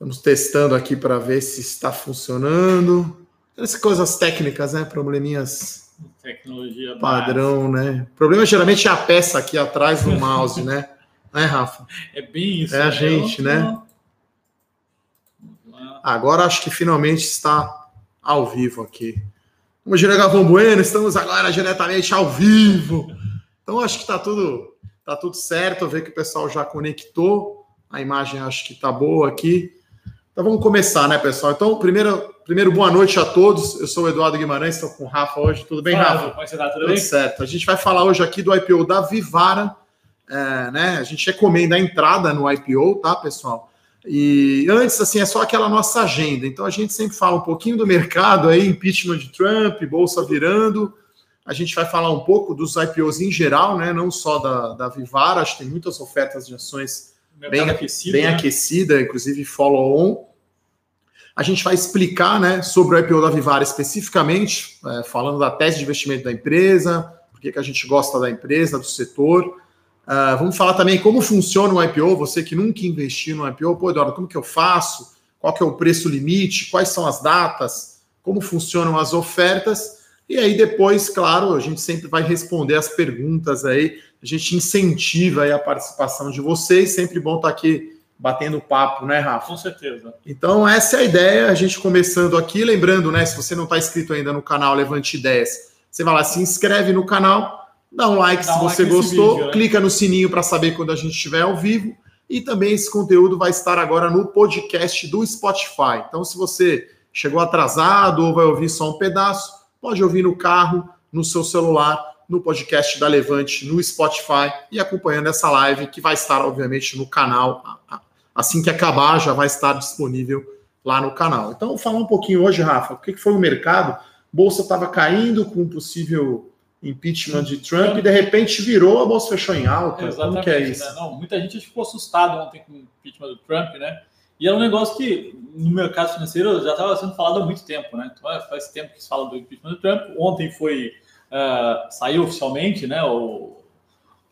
Estamos testando aqui para ver se está funcionando. Essas coisas técnicas, né? Probleminhas Tecnologia padrão, né? O problema geralmente é a peça aqui atrás do mouse, né? Né, Rafa? É bem isso. É a gente, né? Agora acho que finalmente está ao vivo aqui. Vamos girar Galvão Bueno, estamos agora diretamente ao vivo. Então acho que está tudo, tá tudo certo. Vejo que o pessoal já conectou. A imagem acho que está boa aqui. Então vamos começar, né, pessoal? Então, primeiro, primeiro boa noite a todos. Eu sou o Eduardo Guimarães, estou com o Rafa hoje. Tudo bem, Rafa? Como é que você tá? Tudo, Tudo bem? certo. A gente vai falar hoje aqui do IPO da Vivara. É, né? A gente recomenda a entrada no IPO, tá, pessoal? E antes, assim, é só aquela nossa agenda. Então a gente sempre fala um pouquinho do mercado aí, impeachment de Trump, bolsa virando. A gente vai falar um pouco dos IPOs em geral, né? Não só da, da Vivara, acho que tem muitas ofertas de ações bem aquecido. bem né? aquecida, inclusive follow-on. A gente vai explicar né, sobre o IPO da Vivara especificamente, é, falando da tese de investimento da empresa, por que a gente gosta da empresa, do setor. Ah, vamos falar também como funciona o IPO, você que nunca investiu no IPO, pô, Eduardo, como que eu faço? Qual que é o preço limite? Quais são as datas? Como funcionam as ofertas? E aí depois, claro, a gente sempre vai responder as perguntas aí, a gente incentiva aí a participação de vocês, sempre bom estar aqui batendo papo, né, Rafa? Com certeza. Então, essa é a ideia, a gente começando aqui. Lembrando, né, se você não está inscrito ainda no canal Levante Ideias, você vai lá, se inscreve no canal, dá um like Dá se um você like gostou, vídeo, né? clica no sininho para saber quando a gente estiver ao vivo. E também esse conteúdo vai estar agora no podcast do Spotify. Então, se você chegou atrasado ou vai ouvir só um pedaço, pode ouvir no carro, no seu celular, no podcast da Levante, no Spotify e acompanhando essa live que vai estar, obviamente, no canal. Assim que acabar, já vai estar disponível lá no canal. Então, vou falar um pouquinho hoje, Rafa, o que foi o mercado? Bolsa estava caindo com um possível impeachment de Trump e de repente virou, a bolsa fechou em alta. Exatamente. Como que é isso? né? Não, muita gente ficou assustado ontem com o impeachment do Trump, né? E é um negócio que no mercado financeiro já estava sendo falado há muito tempo, né? Então, é, faz tempo que se fala do impeachment do Trump. Ontem foi ah, saiu oficialmente, né? O,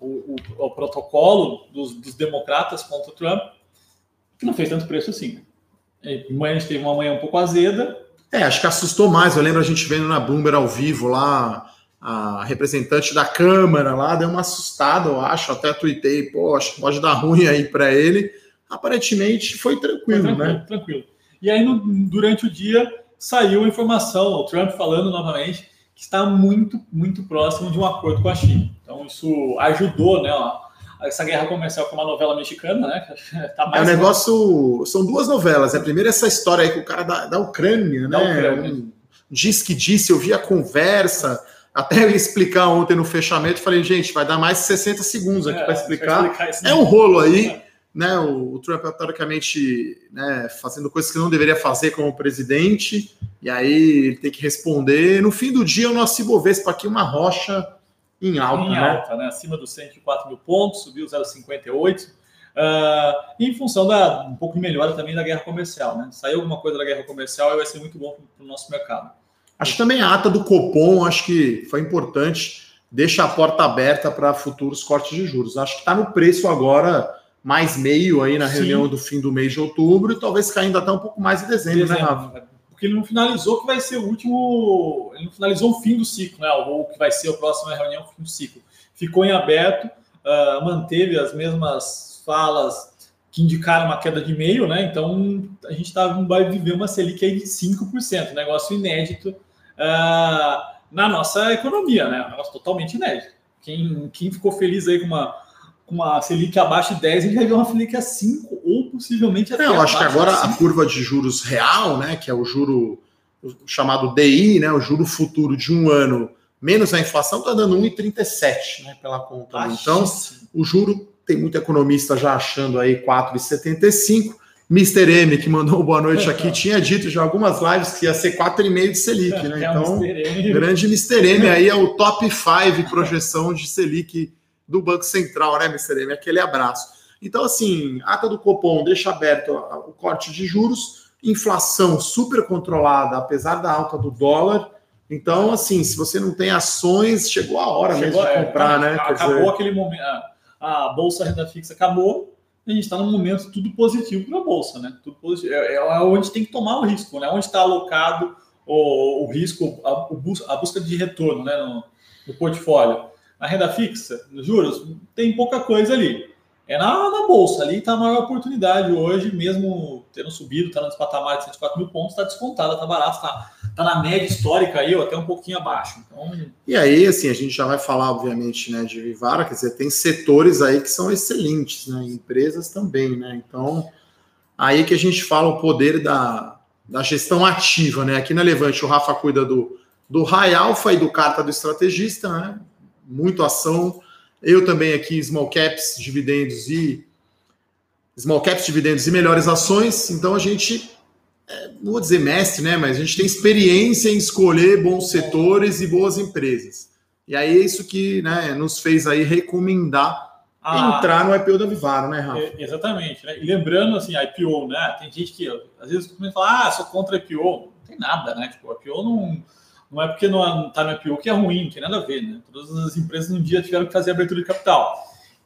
o, o- o protocolo dos, dos democratas contra o Trump, que não fez tanto preço assim. E Amanhã a gente teve uma manhã um pouco azeda, É, acho que assustou mais. Eu lembro a gente vendo na Bloomberg ao vivo lá, a representante da Câmara lá deu uma assustada, eu acho. Até tuitei, pô, acho que pode dar ruim aí para ele. Aparentemente foi Foi tranquilo, tranquilo, né? tranquilo. E aí, no- durante o dia, saiu a informação, o Trump falando novamente que está muito, muito próximo de um acordo com a China. Então, isso ajudou, né? ó, essa guerra comercial com uma novela mexicana, né? Tá É um mais negócio. São duas novelas. A primeira é essa história aí com o cara da, da Ucrânia, né? Da Ucrânia. Um diz que disse, eu vi a conversa. Até eu ia explicar ontem no fechamento, falei, gente, vai dar mais de 60 segundos aqui É, para explicar. explicar É um rolo aí, né? O, o Trump é teoricamente né, fazendo coisas que não deveria fazer como presidente, e aí ele tem que responder. No fim do dia, o nosso Ibovespa aqui uma rocha em alta, em né? alta, né? Acima dos 104 mil pontos, subiu 0,58. ah, em função da um pouco de melhora também da guerra comercial, né? Saiu alguma coisa da guerra comercial e vai ser muito bom para o nosso mercado. Acho que também a ata do Copom, acho que foi importante, deixa a porta aberta para futuros cortes de juros. Acho que está no preço agora mais meio aí na Sim. reunião do fim do mês de outubro, e talvez caindo até um pouco mais em dezembro, né, Rafa? Porque ele não finalizou que vai ser o último. Ele não finalizou o fim do ciclo, né? Ou que vai ser a próxima reunião, o fim do ciclo. Ficou em aberto, ah, manteve as mesmas falas que indicaram uma queda de meio, né? Então a gente tá, vai viver uma Selic aí de 5%, negócio inédito ah, na nossa economia, né? Um negócio totalmente inédito. Quem, quem ficou feliz aí com uma, com uma Selic abaixo de 10, a gente vai ver uma Selic a 5 ou possivelmente até Não, eu acho que agora a 5. curva de juros real, né, que é o juro o chamado DI, né, o juro futuro de um ano menos a inflação, está dando 1,37, né, pela conta. Então, o juro tem muito economista já achando aí 4,75. Mr. M, que mandou boa noite aqui, tinha dito já algumas lives que ia ser 4,5 de Selic, né? É um Então, grande Mr. M aí é o top 5 projeção de Selic do Banco Central, né, Mr. M? Aquele abraço. Então, assim, ata do Copom deixa aberto o corte de juros, inflação super controlada, apesar da alta do dólar. Então, assim, se você não tem ações, chegou a hora mesmo Chegou, de é, comprar, né? Quer Acabou dizer, aquele momento. A, a bolsa renda fixa acabou. a gente está num momento tudo positivo para a Bolsa, né? Tudo positivo. É, é onde tem que tomar o risco, né? Onde está alocado o, o risco, a, a, busca de retorno né? no, no portfólio. A renda fixa, nos juros, tem pouca coisa ali é na, na bolsa. Ali está a maior oportunidade hoje, mesmo tendo subido, está nos patamares de 104 mil pontos, está descontada, está barato, está tá na média histórica aí, ou até um pouquinho abaixo. Então... E aí, assim, a gente já vai falar, obviamente, né, de Vivara, quer dizer, tem setores aí que são excelentes, né? Empresas também, né? Então, aí que a gente fala o poder da, da gestão ativa, né? Aqui na Levante, o Rafa cuida do, do High Alpha e do Carta do Estrategista, né? Muito ação eu também aqui, small caps, dividendos e small caps, dividendos e melhores ações. Então a gente, é, não vou dizer mestre, né? Mas a gente tem experiência em escolher bons setores e boas empresas. E aí é isso que né, nos fez aí recomendar ah, entrar no IPO da Vivaro, né, Rafa? Exatamente. Né? E lembrando, assim, IPO, né? Tem gente que às vezes começa a falar, ah, sou contra IPO. Não tem nada, né? Tipo, IPO não não é porque não está no IPO que é ruim, não tem nada a ver, né? Todas as empresas um dia tiveram que fazer abertura de capital.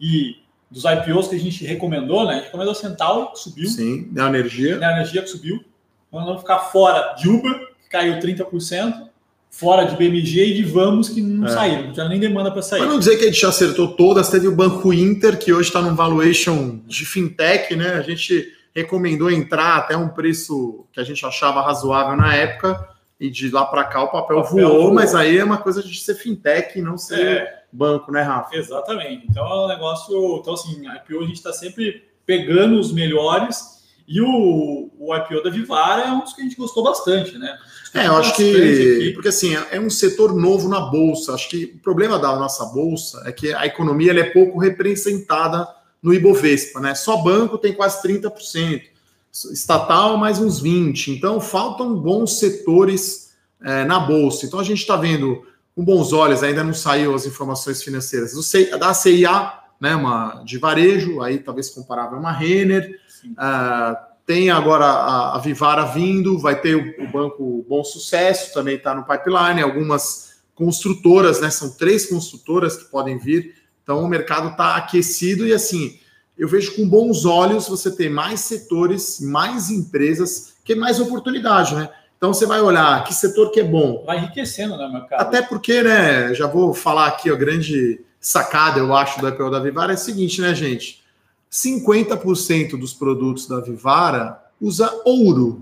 E dos IPOs que a gente recomendou, né? A gente recomendou a Central, que subiu. Sim, da energia. Da energia que subiu. Vamos ficar fora de Uber, que caiu 30%, fora de BMG e de Vamos, que não é. saíram, não tinha nem demanda para sair. Para não dizer que a gente acertou todas, teve o Banco Inter, que hoje está num valuation de fintech, né? A gente recomendou entrar até um preço que a gente achava razoável na época e de lá para cá o papel, o papel voou, voou, mas aí é uma coisa de ser fintech e não ser é, banco, né, Rafa? Exatamente. Então é um negócio. Então, assim, a IPO a gente está sempre pegando os melhores. E o, o IPO da Vivara é um dos que a gente gostou bastante, né? É, eu acho que. Aqui. Porque assim, é um setor novo na Bolsa. Acho que o problema da nossa Bolsa é que a economia é pouco representada no Ibovespa, né? Só banco tem quase 30% estatal mais uns 20. Então, faltam bons setores é, na Bolsa. Então, a gente está vendo com bons olhos, ainda não saiu as informações financeiras do, da CIA, né, uma de varejo, aí talvez comparável a uma Renner. Uh, tem agora a, a, Vivara vindo, vai ter o, o Banco Bom Sucesso, também está no pipeline, algumas construtoras, né? São três construtoras que podem vir. Então o mercado está aquecido e assim, eu vejo com bons olhos você ter mais setores, mais empresas, que é mais oportunidade, né? Então você vai olhar que setor que é bom. Vai enriquecendo, né, mercado? Até porque, né, já vou falar aqui, a grande sacada, eu acho, do IPO da Vivara é a seguinte, né, gente? 50% dos produtos da Vivara usa ouro.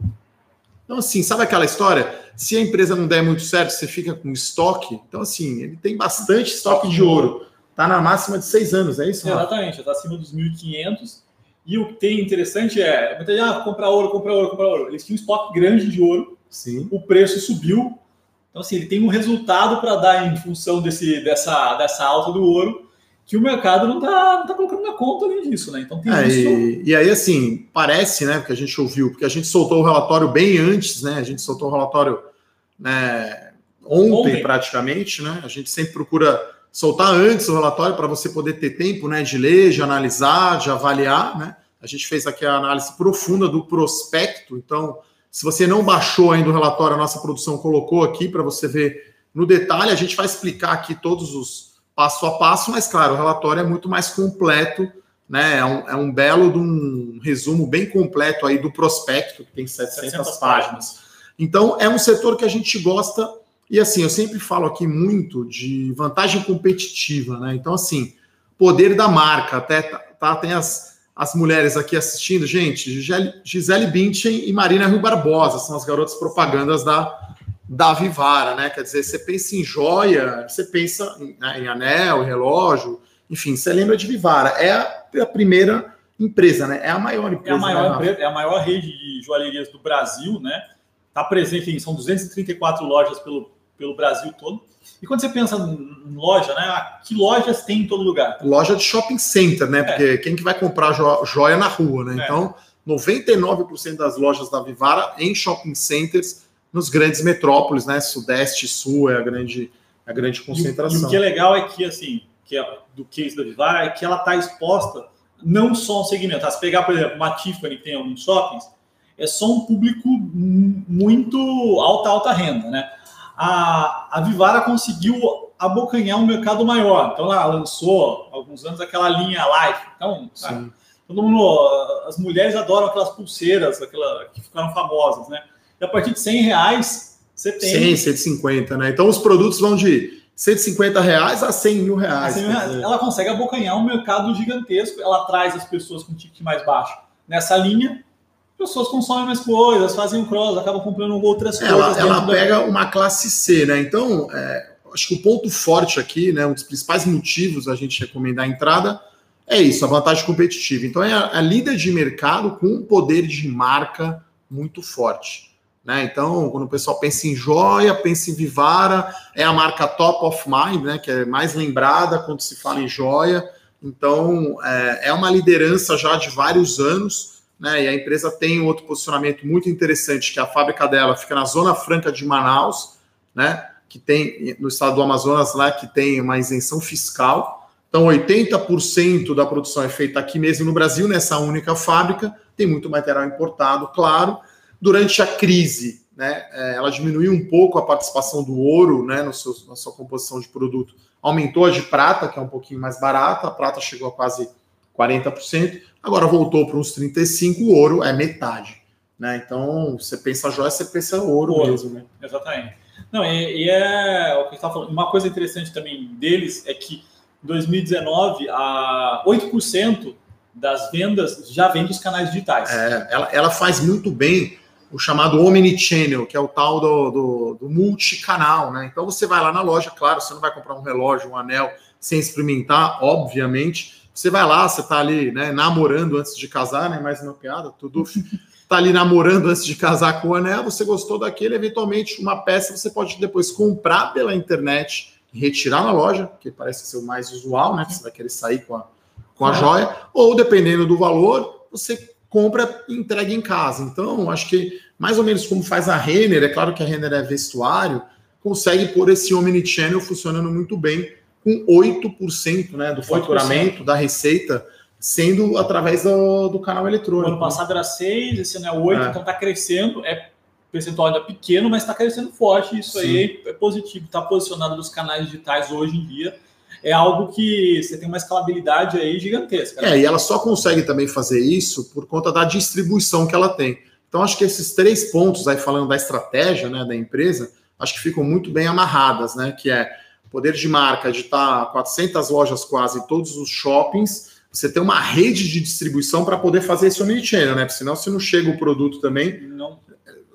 Então, assim, sabe aquela história? Se a empresa não der muito certo, você fica com estoque. Então, assim, ele tem bastante estoque de ouro. Está na máxima de seis anos, é isso? Exatamente, está acima dos 1.500. E o que tem interessante é, muita gente, ah, comprar ouro, comprar ouro, comprar ouro. Eles tinham um estoque grande de ouro, Sim. o preço subiu. Então, assim, ele tem um resultado para dar em função desse, dessa, dessa alta do ouro que o mercado não está não tá colocando na conta além disso, né? Então tem é, isso. E, e, aí, assim, parece, né, porque a gente ouviu, porque a gente soltou o relatório bem antes, né? A gente soltou o relatório né, ontem, ontem. praticamente, né? A gente sempre procura soltar antes o relatório para você poder ter tempo né, de ler, de analisar, de avaliar. Né? A gente fez aqui a análise profunda do prospecto, então, se você não baixou ainda o relatório, a nossa produção colocou aqui para você ver no detalhe. A gente vai explicar aqui todos os passo a passo, mas claro, o relatório é muito mais completo, né? É um, é um belo de um resumo bem completo aí do prospecto, que tem 700, 700 páginas. Então, é um setor que a gente gosta e assim, eu sempre falo aqui muito de vantagem competitiva, né? Então, assim, poder da marca, até tá, tá tem as, as mulheres aqui assistindo, gente, Gisele, Bündchen e Marina Rio Barbosa, são as garotas propagandas da, da Vivara, né? Quer dizer, você pensa em joia, você pensa em, né, em anel, relógio, enfim, você lembra de Vivara. É a, é a, primeira empresa, né? É a maior empresa. É a maior, né? empresa, é a maior rede de joalherias do Brasil, né? Está presente em são 234 lojas pelo, pelo Brasil todo. E quando você pensa em loja, né? Ah, que lojas tem em todo lugar? Loja de shopping center, né? É. Porque quem que vai comprar joia na rua, né? É. Então, 99% das lojas da Vivara em shopping centers nos grandes metrópoles, né? Sudeste Sul é a grande, a grande concentração. E, e o que é legal é que, assim, que é, do case da Vivara é que ela está exposta não só um segmento. Se pegar, por exemplo, uma Tiffany que tem alguns shoppings, é só um público muito alta, alta renda, né? A, a Vivara conseguiu abocanhar um mercado maior. Então, ela lançou alguns anos aquela linha Life. Então, todo mundo, as mulheres adoram aquelas pulseiras, aquela, que ficaram famosas, né? E a partir de 100 reais, você tem... 100, 150, né? Então os produtos vão de 150 reais a 100 mil reais. 100 mil reais. Ela consegue abocanhar um mercado gigantesco, ela traz as pessoas com ticket mais baixo nessa linha, pessoas consomem mais coisas, fazem um cross, acabam comprando outras coisas. Ela, pega da... uma classe C, né? Então, é, acho que o ponto forte aqui, né, um dos principais motivos a gente recomendar a entrada é isso, a vantagem competitiva. Então, é a, a líder de mercado com um poder de marca muito forte. Né? Então, quando o pessoal pensa em joia, pensa em Vivara, é a marca top of mind, né? que é mais lembrada quando se fala em joia. Então, é, é uma liderança já de vários anos né? E a empresa tem outro posicionamento muito interessante, que a fábrica dela fica na Zona Franca de Manaus, né? Que tem no estado do Amazonas lá que tem uma isenção fiscal. Então, 80% da produção é feita aqui mesmo no Brasil, nessa única fábrica. Tem muito material importado, claro. Durante a crise, né, é, ela diminuiu um pouco a participação do ouro né, no seu, na sua composição de produto. Aumentou a de prata, que é um pouquinho mais barata. A prata chegou a quase 40%. Agora voltou para uns 35, o ouro é metade. Né? Então, você pensa joia, você pensa ouro, ouro mesmo. Né? Exatamente. Não, e, e é o que está falando. Uma coisa interessante também deles é que em 2019, a 8% das vendas já vem dos canais digitais. É, ela, ela faz muito bem o chamado omnichannel, que é o tal do, do, do, multicanal, né? Então você vai lá na loja, claro, você não vai comprar um relógio, um anel, sem experimentar, obviamente, você vai lá, você tá ali, né, namorando antes de casar, né? Mais uma piada, tudo tá ali namorando antes de casar com o anel, você gostou daquele, eventualmente uma peça você pode depois comprar pela internet e retirar na loja, que parece ser o mais usual, né? Você vai querer sair com a, com a joia, ou dependendo do valor, você compra e entrega em casa. Então, acho que mais ou menos como faz a Renner, é claro que a Renner é vestuário, consegue pôr esse omnichannel funcionando muito bem com 8% né, do faturamento 8%. da receita sendo através do, do canal eletrônico. ano passado era 6, esse ano é 8, é. então está crescendo. É percentual ainda pequeno, mas está crescendo forte. Isso Sim. aí é positivo. Está posicionado nos canais digitais hoje em dia. É algo que você tem uma escalabilidade aí gigantesca. Né? É, e ela só consegue também fazer isso por conta da distribuição que ela tem. Então, acho que esses três pontos aí, falando da estratégia né, da empresa, acho que ficam muito bem amarradas, né? Que é poder de marca de estar 400 lojas quase em todos os shoppings, você tem uma rede de distribuição para poder fazer esse omnichannel, né? Porque senão, se não chega o produto também, não,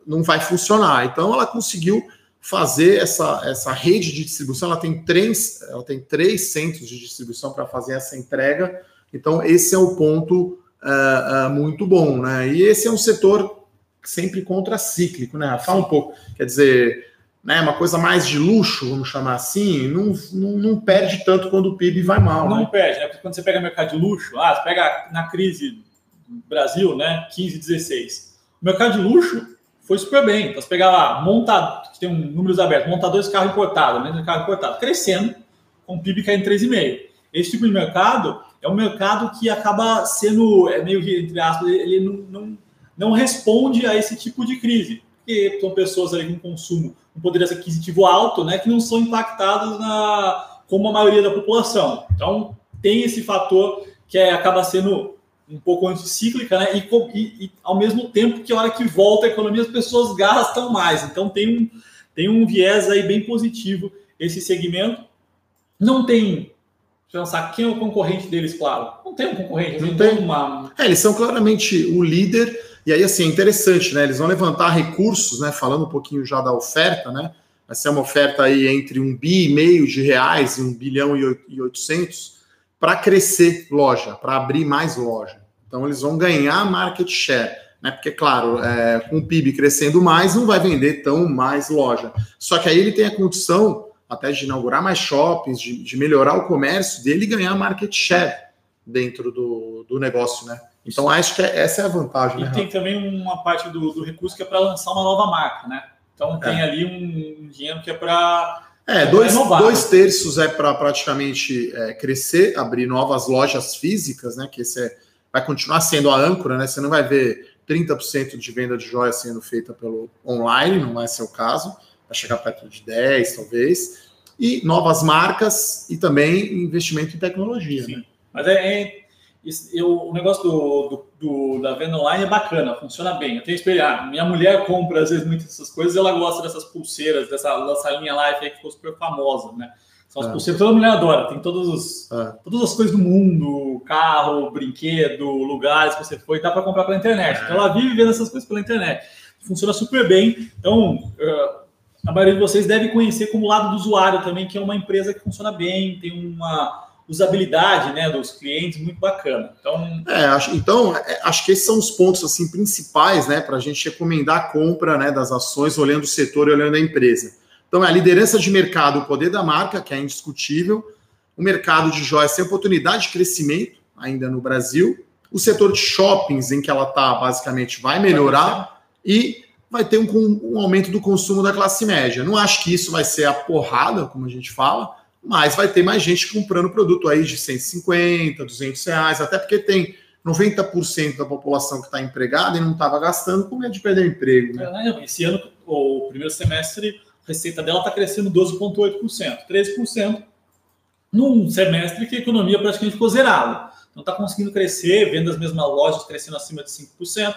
não vai funcionar. Então, ela conseguiu fazer essa, essa rede de distribuição. Ela tem três, ela tem três centros de distribuição para fazer essa entrega. Então, esse é o ponto uh, uh, muito bom, né? E esse é um setor sempre contracíclico, né? Fala um pouco, quer dizer, né, uma coisa mais de luxo, vamos chamar assim, não, não, não perde tanto quando o PIB vai mal. Não né? perde, né? Porque quando você pega mercado de luxo, ah, você pega na crise Brasil, né, 15, 16. O mercado de luxo foi super bem. Então, você pegar lá, montado, tem um números abertos, montadores de carro importado, né, carro importado, crescendo, com o PIB caindo 3,5. Esse tipo de mercado é um mercado que acaba sendo, é meio entre aspas, ele não, não, não responde a esse tipo de crise. Porque são pessoas ali com consumo um poder aquisitivo alto, né, que não são impactados na, como a maioria da população. Então, tem esse fator que é, acaba sendo um pouco anticíclica, né, e, e, e, ao mesmo tempo que a hora que volta a economia, as pessoas gastam mais. Então, tem um, tem um viés aí bem positivo esse segmento. Não tem pensar quem é o concorrente deles, claro. Não tem um concorrente, não tem uma. É, eles são claramente o líder e aí, assim, é interessante, né? Eles vão levantar recursos, né? Falando um pouquinho já da oferta, né? Vai ser uma oferta aí entre um bi e meio de reais e um bilhão e oitocentos para crescer loja, para abrir mais loja. Então, eles vão ganhar market share, né? Porque, claro, é, com o PIB crescendo mais, não vai vender tão mais loja. Só que aí ele tem a condição até de inaugurar mais shoppings, de, de melhorar o comércio dele e ganhar market share dentro do, do negócio, né? Então, acho que é, essa é a vantagem. E né, tem também uma parte do, do recurso que é para lançar uma nova marca, né? Então, tem é. ali um, dinheiro que é para. É, dois, dois terços é para praticamente é, crescer, abrir novas lojas físicas, né? Que esse é, vai continuar sendo a âncora, né? Você não vai ver 30% de venda de joias sendo feita pelo online, não vai ser o caso, vai chegar perto de 10, talvez. E novas marcas e também investimento em tecnologia. Sim. Né? Mas é, eu, o negócio do, do, do, da venda online é bacana, funciona bem. Eu tenho. Ah, minha mulher compra, às vezes, muitas dessas coisas, ela gosta dessas pulseiras, dessa lançalinha live aí que ficou super famosa, né? São as é. pulseiras, toda mulher adora, tem todos os, é. todas as coisas do mundo, carro, brinquedo, lugares que você foi, dá para comprar pela internet. Então ela vive vendo essas coisas pela internet. Funciona super bem. Então, a maioria de vocês deve conhecer como lado do usuário também, que é uma empresa que funciona bem, tem uma usabilidade né, dos clientes muito bacana. Então, é, acho, então é, acho que esses são os pontos assim principais né, para a gente recomendar a compra né, das ações, olhando o setor e olhando a empresa. Então, é a liderança de mercado, o poder da marca, que é indiscutível, o mercado de joias tem oportunidade de crescimento ainda no Brasil, o setor de shoppings, em que ela está, basicamente, vai melhorar e vai ter um, um aumento do consumo da classe média. Não acho que isso vai ser a porrada, como a gente fala, mas vai ter mais gente comprando produto aí de 150, 200 reais, até porque tem 90% da população que está empregada e não estava gastando com medo de perder emprego. Né? É, esse ano, o primeiro semestre, a receita dela está crescendo 12,8%, 13%, num semestre que a economia praticamente ficou zerada. Não está conseguindo crescer, vendo as mesmas lojas crescendo acima de 5%.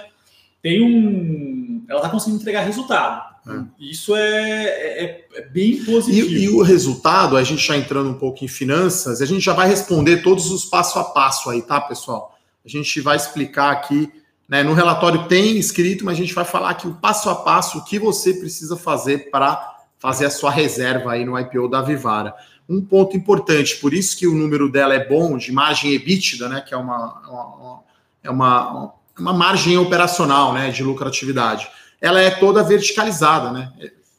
Tem um. Ela está conseguindo entregar resultado. É. Isso é, é, é, bem positivo. E, e, o resultado, a gente já entrando um pouco em finanças, a gente já vai responder todos os passo a passo aí, tá, pessoal? A gente vai explicar aqui, né? No relatório tem escrito, mas a gente vai falar aqui o passo a passo, o que você precisa fazer para fazer a sua reserva aí no IPO da Vivara. Um ponto importante, por isso que o número dela é bom, de margem EBITDA, né? Que é uma, uma é uma, uma margem operacional, né? De lucratividade ela é toda verticalizada, né?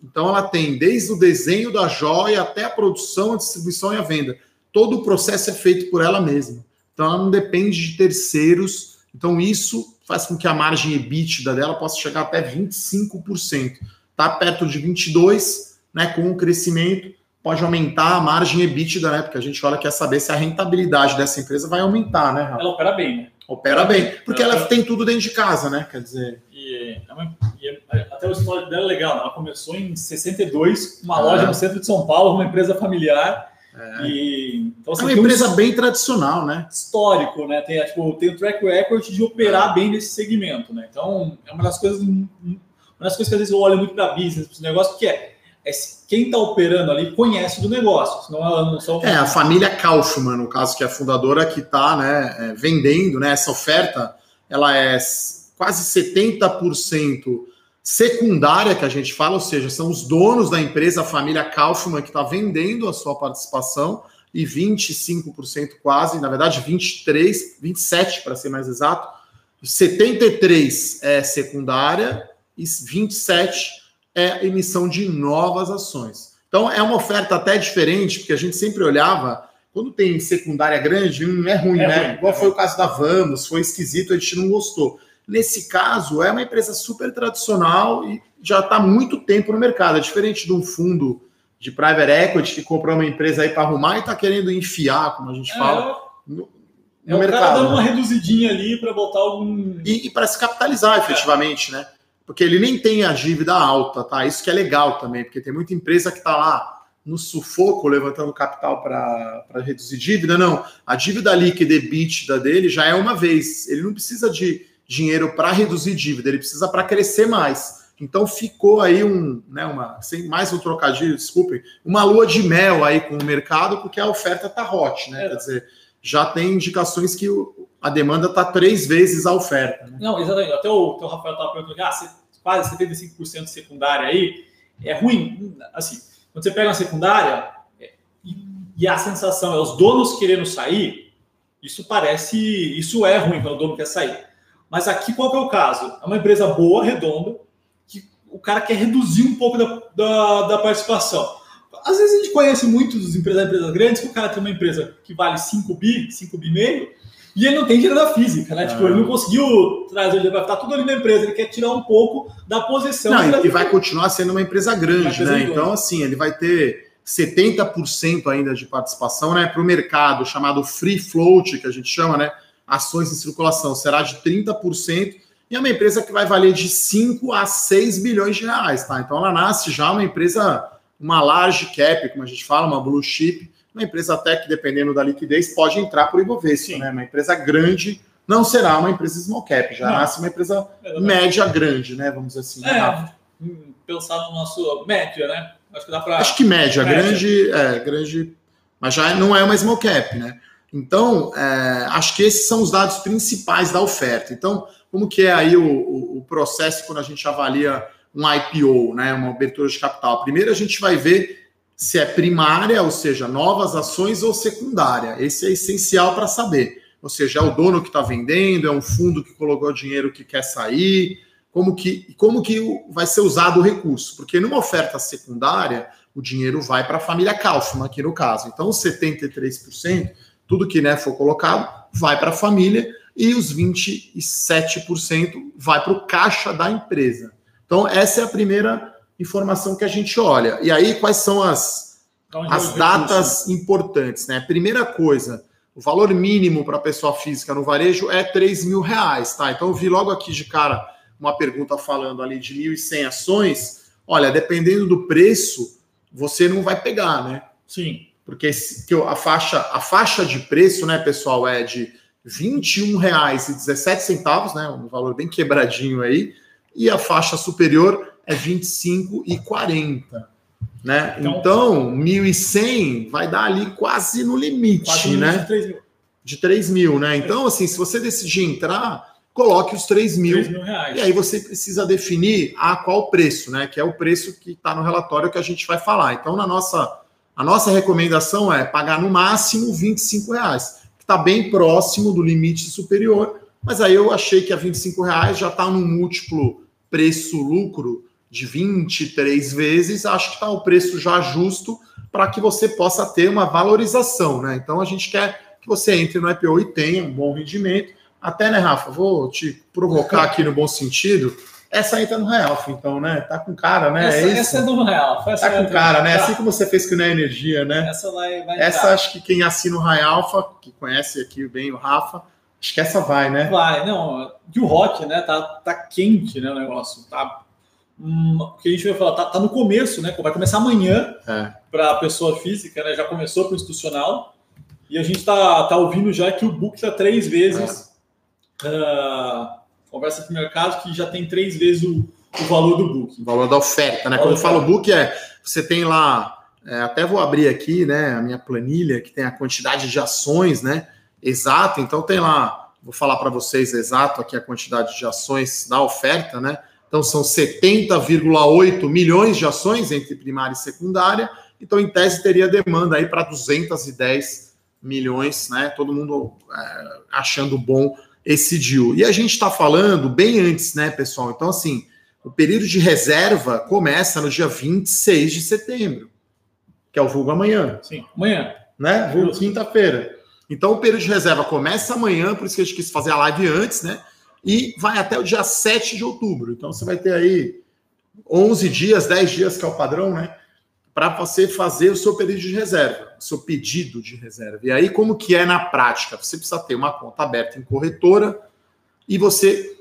Então ela tem desde o desenho da joia até a produção, a distribuição e a venda. Todo o processo é feito por ela mesma. Então ela não depende de terceiros. Então isso faz com que a margem EBITDA dela possa chegar até 25%. Está perto de 22, né? Com o crescimento pode aumentar a margem EBITDA, né? Porque a gente olha quer saber se a rentabilidade dessa empresa vai aumentar, né? Ela opera bem, né? Opera bem, porque ela tem tudo dentro de casa, né? Quer dizer. É uma, é, até o histórico dela é legal, né? ela começou em 62, uma é. loja no centro de São Paulo, uma empresa familiar. É. E, então, assim, é uma empresa um bem tradicional, né? Histórico, né? Tem, tipo, tem o track record de operar é. bem nesse segmento, né? Então, é uma das coisas, uma das coisas que às vezes eu olho muito para business, para esse negócio, que é é quem está operando ali conhece do negócio, senão ela não são. É, a família Kaufmann, no caso, que é a fundadora que está né, é, vendendo né, essa oferta, ela é quase 70% secundária, que a gente fala, ou seja, são os donos da empresa, a família Kaufmann, que está vendendo a sua participação, e 25% quase, na verdade, 23, 27 para ser mais exato, 73 é secundária e 27 é emissão de novas ações. Então é uma oferta até diferente, porque a gente sempre olhava, quando tem secundária grande, não é ruim, é né? Ruim, Igual é foi ruim. o caso da Vamos, foi esquisito, a gente não gostou. Nesse caso, é uma empresa super tradicional e já está muito tempo no mercado. É diferente de um fundo de private equity que comprou uma empresa aí para arrumar e está querendo enfiar, como a gente é, fala, no, no é mercado. O cara dando uma reduzidinha ali para botar algum. E, e para se capitalizar efetivamente, né? porque ele nem tem a dívida alta, tá? Isso que é legal também, porque tem muita empresa que está lá no sufoco levantando capital para reduzir dívida. Não, a dívida líquida EBITDA dele já é uma vez. Ele não precisa de dinheiro para reduzir dívida, ele precisa para crescer mais. Então ficou aí um, né, uma, sem mais um trocadilho, desculpem, uma lua de mel aí com o mercado, porque a oferta tá hot, né? É. Quer dizer, já tem indicações que a demanda está três vezes a oferta. Né? Não, exatamente. Até o, o Rafael estava perguntando, ah, você quase 75% secundária aí, é ruim. Assim, quando você pega uma secundária é, e a sensação é os donos querendo sair, isso parece, isso é ruim quando o dono quer sair. Mas aqui qual que é o caso? É uma empresa boa, redonda, que o cara quer reduzir um pouco da, da, da participação. Às vezes a gente conhece muitos empresários empresas grandes que o cara tem uma empresa que vale 5 bi, 5 bi meio, e ele não tem dinheiro da física, né? Ah. Tipo, ele não conseguiu trazer, ele vai estar tudo ali na empresa, ele quer tirar um pouco da posição. Não, e vai continuar sendo uma empresa grande, uma empresa né? Grande. Então, assim, ele vai ter 70% ainda de participação, né? Para o mercado chamado free float, que a gente chama, né? Ações em circulação, será de 30%. E é uma empresa que vai valer de 5 a 6 bilhões de reais, tá? Então ela nasce já uma empresa, uma large cap, como a gente fala, uma blue chip, Uma empresa até que, dependendo da liquidez, pode entrar por Ibovespa, né? Uma empresa grande não será uma empresa small cap, já não. nasce uma empresa média grande, né? Vamos dizer assim. É, pensar no nosso média, né? Acho que dá para. Acho que média, média, grande, é, grande, mas já não é uma small cap, né? Então, é, acho que esses são os dados principais da oferta. Então, como que é aí o, o, o processo quando a gente avalia um IPO, né, uma abertura de capital? Primeiro a gente vai ver se é primária, ou seja, novas ações ou secundária. Esse é essencial para saber. Ou seja, é o dono que está vendendo, é um fundo que colocou dinheiro que quer sair, como que, como que vai ser usado o recurso. Porque numa oferta secundária, o dinheiro vai para a família Kaufmann, aqui no caso. Então, os 73%, tudo que né, for colocado, vai para a família e os 27% vai para o caixa da empresa. Então, essa é a primeira informação que a gente olha. E aí, quais são as, as datas importantes? Né? Primeira coisa, o valor mínimo para pessoa física no varejo é 3 mil reais, tá? Então eu vi logo aqui de cara uma pergunta falando ali de 1.100 ações. Olha, dependendo do preço, você não vai pegar, né? Sim. Porque a faixa, a faixa de preço, né, pessoal, é de R$ 21,17, né? Um valor bem quebradinho aí. E a faixa superior é R$ 25,40. Né? Então, então 1.100 vai dar ali quase no limite, quase né? De 3 mil. De 3 mil, né? Então, assim, se você decidir entrar, coloque os 3 mil. 3 mil reais. E aí você precisa definir a qual preço, né? Que é o preço que está no relatório que a gente vai falar. Então, na nossa, a nossa recomendação é pagar no máximo 25 reais, que está bem próximo do limite superior. Mas aí eu achei que a 25 reais já está num múltiplo preço-lucro de 23 vezes, acho que está o preço já justo para que você possa ter uma valorização, né? Então a gente quer que você entre no IPO e tenha um bom rendimento. Até, né, Rafa? Vou te provocar aqui no bom sentido. Essa entra no Real, então, né? Tá com cara, né? Essa é, essa é do Real. Essa tá com cara, né? Assim como você fez com a Energia, né? Essa vai, vai Essa acho que quem assina o Alfa, que conhece aqui bem o Rafa, acho que essa vai, né? Vai, não. E o Rock, né? Tá, tá quente, né? O negócio. Tá o que a gente vai falar, tá, tá, no começo, né? Vai começar amanhã é. para pessoa física, né? Já começou para o institucional. E a gente tá, tá ouvindo já que o book está três vezes. É. Uh, conversa com o mercado que já tem três vezes o, o valor do book. O valor da oferta, né? Quando eu falo book, é você tem lá. É, até vou abrir aqui, né? A minha planilha que tem a quantidade de ações, né? Exato. Então tem lá, vou falar para vocês exato aqui a quantidade de ações da oferta, né? Então, são 70,8 milhões de ações entre primária e secundária. Então, em tese, teria demanda aí para 210 milhões, né? Todo mundo é, achando bom esse deal. E a gente está falando bem antes, né, pessoal? Então, assim, o período de reserva começa no dia 26 de setembro, que é o vulgo amanhã. Sim, amanhã. Né? Vulgo quinta-feira. Então, o período de reserva começa amanhã, por isso que a gente quis fazer a live antes, né? e vai até o dia 7 de outubro. Então você vai ter aí 11 dias, 10 dias, que é o padrão, né? Para você fazer o seu pedido de reserva, o seu pedido de reserva. E aí, como que é na prática? Você precisa ter uma conta aberta em corretora e você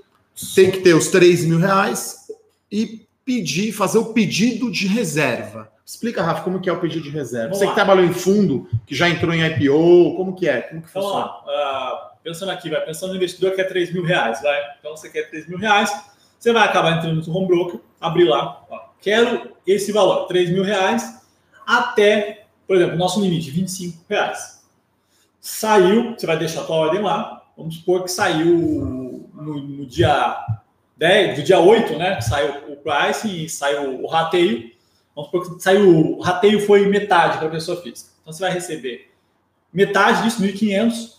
tem que ter os 3 mil reais e pedir, fazer o pedido de reserva. Explica, Rafa, como que é o pedido de reserva. Vamos você lá. que trabalhou em fundo, que já entrou em IPO, como que é? Como que funciona? Lá. Uh pensando aqui, vai pensando no investidor que quer 3 mil reais, vai. Então você quer 3 mil reais, você vai acabar entrando no home broker, abrir lá, ó, quero esse valor, 3 mil reais, até, por exemplo, nosso limite, 25 reais. Saiu, você vai deixar a tua ordem lá, vamos supor que saiu no, no dia 10, do dia 8, né? Saiu o price e saiu o rateio. Vamos supor que saiu o rateio foi metade para a pessoa física. Então você vai receber metade disso, 1.500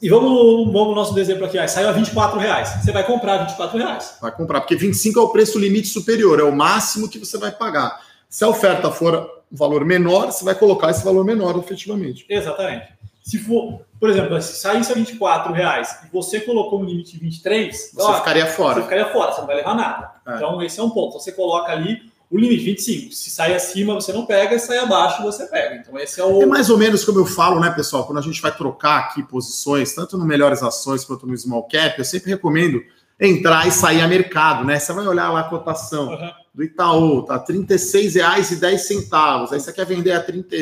e vamos, vamos nosso exemplo aqui, ah, saiu a 24 reais. Você vai comprar 24 reais. Vai comprar, porque 25 é o preço limite superior, é o máximo que você vai pagar. Se a oferta for um valor menor, você vai colocar esse valor menor efetivamente. Exatamente. Se for, por exemplo, se saísse a 24 reais e você colocou um limite de 23, você ó, ficaria fora. Você ficaria fora, você não vai levar nada. É. Então, esse é um ponto. Você coloca ali o limite 25. Se sai acima, você não pega, se sai abaixo, você pega. Então, esse é o. É mais ou menos como eu falo, né, pessoal? Quando a gente vai trocar aqui posições, tanto no Melhores Ações quanto no Small Cap, eu sempre recomendo entrar e sair a mercado, né? Você vai olhar lá a cotação uhum. do Itaú, tá R$ 36,10. Aí você quer vender a 30,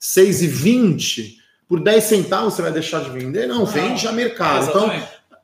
6,20, por 10 centavos você vai deixar de vender? Não, vende a mercado. Então,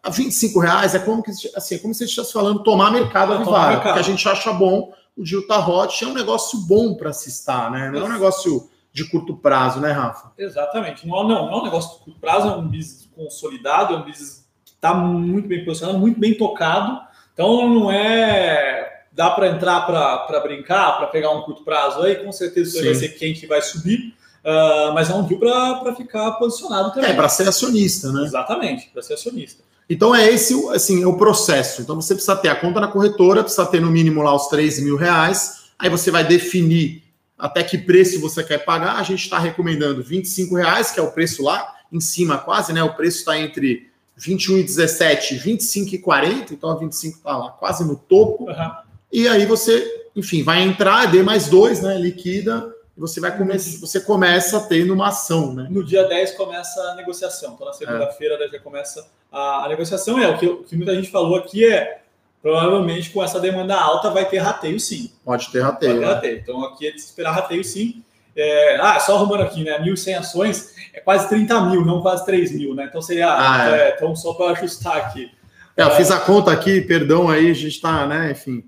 a 25 reais é como, que, assim, é como se estivesse falando tomar mercado a Vivara, que a gente acha bom. O Gil Tarrote é um negócio bom para se estar, né? Não é um negócio de curto prazo, né, Rafa? Exatamente. Não, não, não é um negócio de curto prazo, é um business consolidado, é um business que está muito bem posicionado, muito bem tocado. Então não é. dá para entrar para brincar, para pegar um curto prazo aí, com certeza isso vai ser quente e vai subir. Uh, mas é um deal para ficar posicionado também. É, para ser acionista, né? Exatamente, para ser acionista. Então é esse assim, é o processo. Então você precisa ter a conta na corretora, precisa ter no mínimo lá os 3 mil reais. Aí você vai definir até que preço você quer pagar. A gente está recomendando 25 reais, que é o preço lá em cima quase, né? O preço está entre 21,17 e 25,40, então a 25 está lá quase no topo. Uhum. E aí você, enfim, vai entrar, D mais dois, né? Liquida você vai começar, você começa tendo uma ação, né? No dia 10 começa a negociação. Então na segunda-feira é. já começa a, a, negociação. É o que, o que muita gente falou aqui é provavelmente com essa demanda alta vai ter rateio sim. Pode ter rateio. Pode ter né? rateio. Então aqui é de esperar rateio sim. É, ah, só arrumando aqui, né? 1.100 ações é quase 30 mil, não quase 3 mil, né? Então seria. Ah, é. É, então, só para ajustar aqui. É, eu fiz a conta aqui, perdão aí, a gente está, né? Enfim,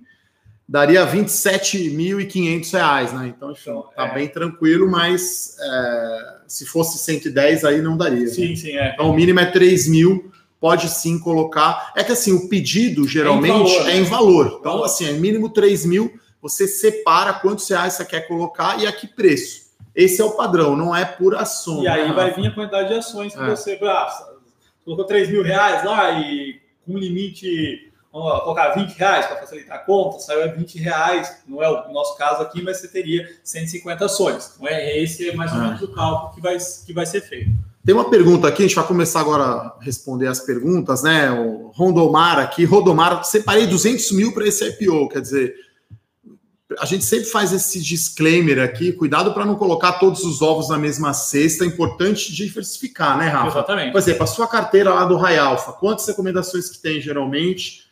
daria 27.500 reais, né? Então, enfim, então, tá é. bem tranquilo, mas é, se fosse 110 aí não daria. Sim, né? sim, é. Então o mínimo é 3 mil, pode sim colocar. É que assim, o pedido geralmente é em valor. É em valor. Então, assim, é mínimo 3 mil, você separa quantos reais você quer colocar e a que preço. Esse é o padrão, não é por ação. E aí né? vai vir a quantidade de ações que é. você ah, colocou 3 mil reais lá e com limite vamos colocar 20 reais para facilitar a conta, saiu a 20 reais, não é o nosso caso aqui, mas você teria 150 ações. Então, é, esse é mais ou menos o cálculo que vai, que vai ser feito. Tem uma pergunta aqui, a gente vai começar agora a responder as perguntas, né? O Rondomar aqui, Rodomar, separei 200 mil para esse IPO, quer dizer, a gente sempre faz esse disclaimer aqui, cuidado para não colocar todos os ovos na mesma cesta, é importante diversificar, né, Rafa? Exatamente. Por exemplo, a sua carteira lá do Rai Alpha, quantas recomendações que tem geralmente?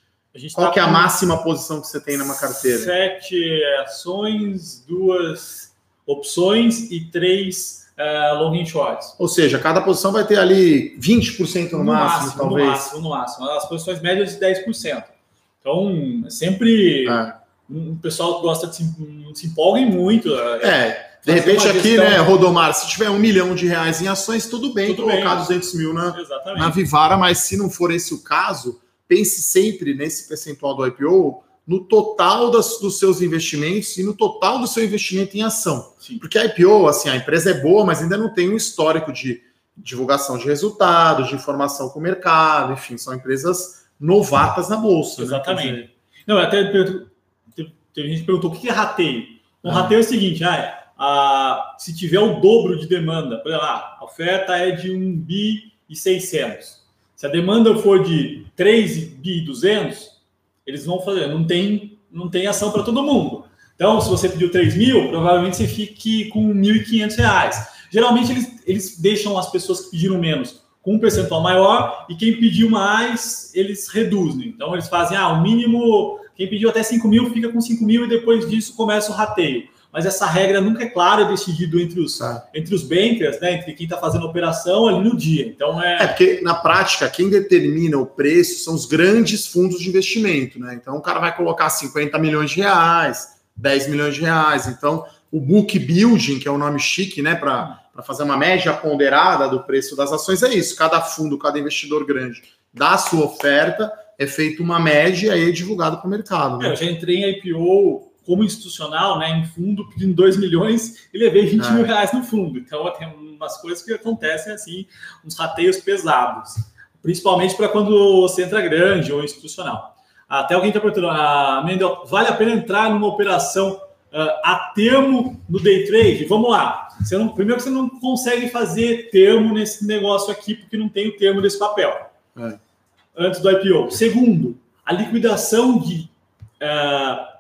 Qual tá que é a máxima posição que você tem numa carteira? Sete ações, duas opções e três uh, long shorts. Ou seja, cada posição vai ter ali 20% no, no máximo, máximo, talvez. No máximo, no máximo. As posições médias de 10%. Então, sempre é. o pessoal gosta de se, se empolguem muito. É. é. De repente aqui, né, Rodomar, se tiver um milhão de reais em ações, tudo bem tudo colocar bem. 200 mil na, na Vivara, mas se não for esse o caso, pense sempre nesse percentual do IPO no total das, dos seus investimentos e no total do seu investimento em ação. Sim. Porque a IPO, assim, a empresa é boa, mas ainda não tem um histórico de divulgação de resultados, de informação com o mercado, enfim, são empresas novatas na bolsa. Né? Exatamente. Né? Não, até teve, gente que perguntou o que é rateio. O ah. rateio é o seguinte, ah, a, se tiver o dobro de demanda, por exemplo, ah, a oferta é de 1 bi e 600 se a demanda for de 3.200, eles vão fazer, não tem, não tem ação para todo mundo. Então, se você pediu 3 mil, provavelmente você fique com 1.500 reais. Geralmente, eles, eles deixam as pessoas que pediram menos com um percentual maior e quem pediu mais, eles reduzem. Então, eles fazem, ah, o mínimo, quem pediu até 5 mil fica com 5 mil e depois disso começa o rateio mas essa regra nunca é clara, é decidido entre os, é. entre os bankers, né, entre quem está fazendo a operação ali no dia. Então é... é porque na prática quem determina o preço são os grandes fundos de investimento, né? Então o cara vai colocar 50 milhões de reais, 10 milhões de reais. Então o book building, que é o um nome chique, né, para fazer uma média ponderada do preço das ações, é isso. Cada fundo, cada investidor grande dá a sua oferta, é feita uma média e aí é divulgado para o mercado. Né? É, eu já entrei em IPO como institucional, né, em fundo, pedindo 2 milhões e levei 20 ah. mil reais no fundo. Então, tem umas coisas que acontecem assim, uns rateios pesados, principalmente para quando você entra grande ou institucional. Até alguém está perguntando, ah, Mendel, vale a pena entrar numa operação uh, a termo no day trade? Vamos lá. Você não, primeiro que você não consegue fazer termo nesse negócio aqui, porque não tem o termo desse papel. É. Antes do IPO. Segundo, a liquidação de. Uh,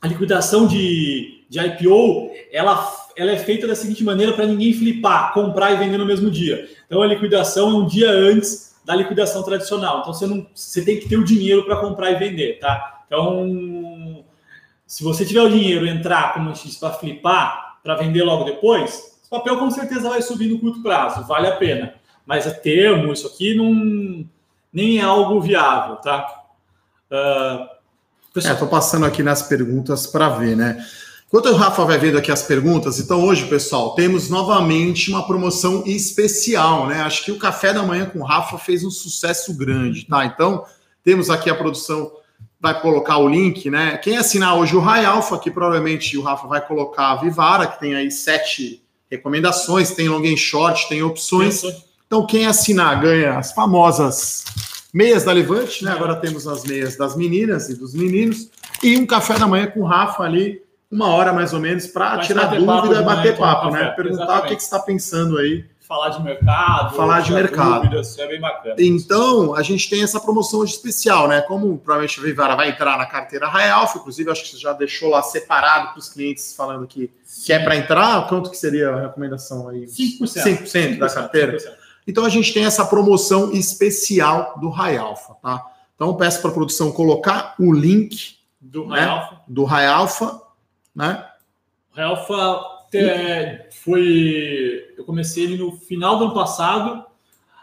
a liquidação de, de IPO, ela, ela é feita da seguinte maneira para ninguém flipar, comprar e vender no mesmo dia. Então a liquidação é um dia antes da liquidação tradicional. Então você não, você tem que ter o dinheiro para comprar e vender, tá? Então, se você tiver o dinheiro entrar como X para flipar, para vender logo depois, O papel com certeza vai subir no curto prazo, vale a pena. Mas a termo, isso aqui não nem é algo viável, tá? Uh, pessoal... É, tô passando aqui nas perguntas para ver, né? Enquanto o Rafa vai vendo aqui as perguntas, então hoje, pessoal, temos novamente uma promoção especial, né? Acho que o café da manhã com o Rafa fez um sucesso grande, tá? Então, temos aqui a produção, vai colocar o link, né? Quem assinar hoje o Rai Alpha, que provavelmente o Rafa vai colocar a Vivara, que tem aí sete recomendações, tem long and short, tem opções. Então, quem assinar ganha as famosas meias da Levante, né? Agora temos as meias das meninas e dos meninos, e um café da manhã com o Rafa ali uma hora mais ou menos para tirar dúvida, bater papo, né? Perguntar Exatamente. o que, que você está pensando aí. Falar de mercado. Falar de mercado. Dúvidas, é bem bacana. Então, a gente tem essa promoção hoje especial, né? Como provavelmente a Vivara vai entrar na carteira Real, inclusive acho que você já deixou lá separado para os clientes falando que, que é para entrar, quanto que seria a recomendação aí? 5%. 5%, 5% da carteira. 5%. Então a gente tem essa promoção especial do Rai Alpha, tá? Então peço para a produção colocar o link do Rai né, Alpha. Do Rai Alpha né? O Alfa é, foi. Eu comecei ele no final do ano passado.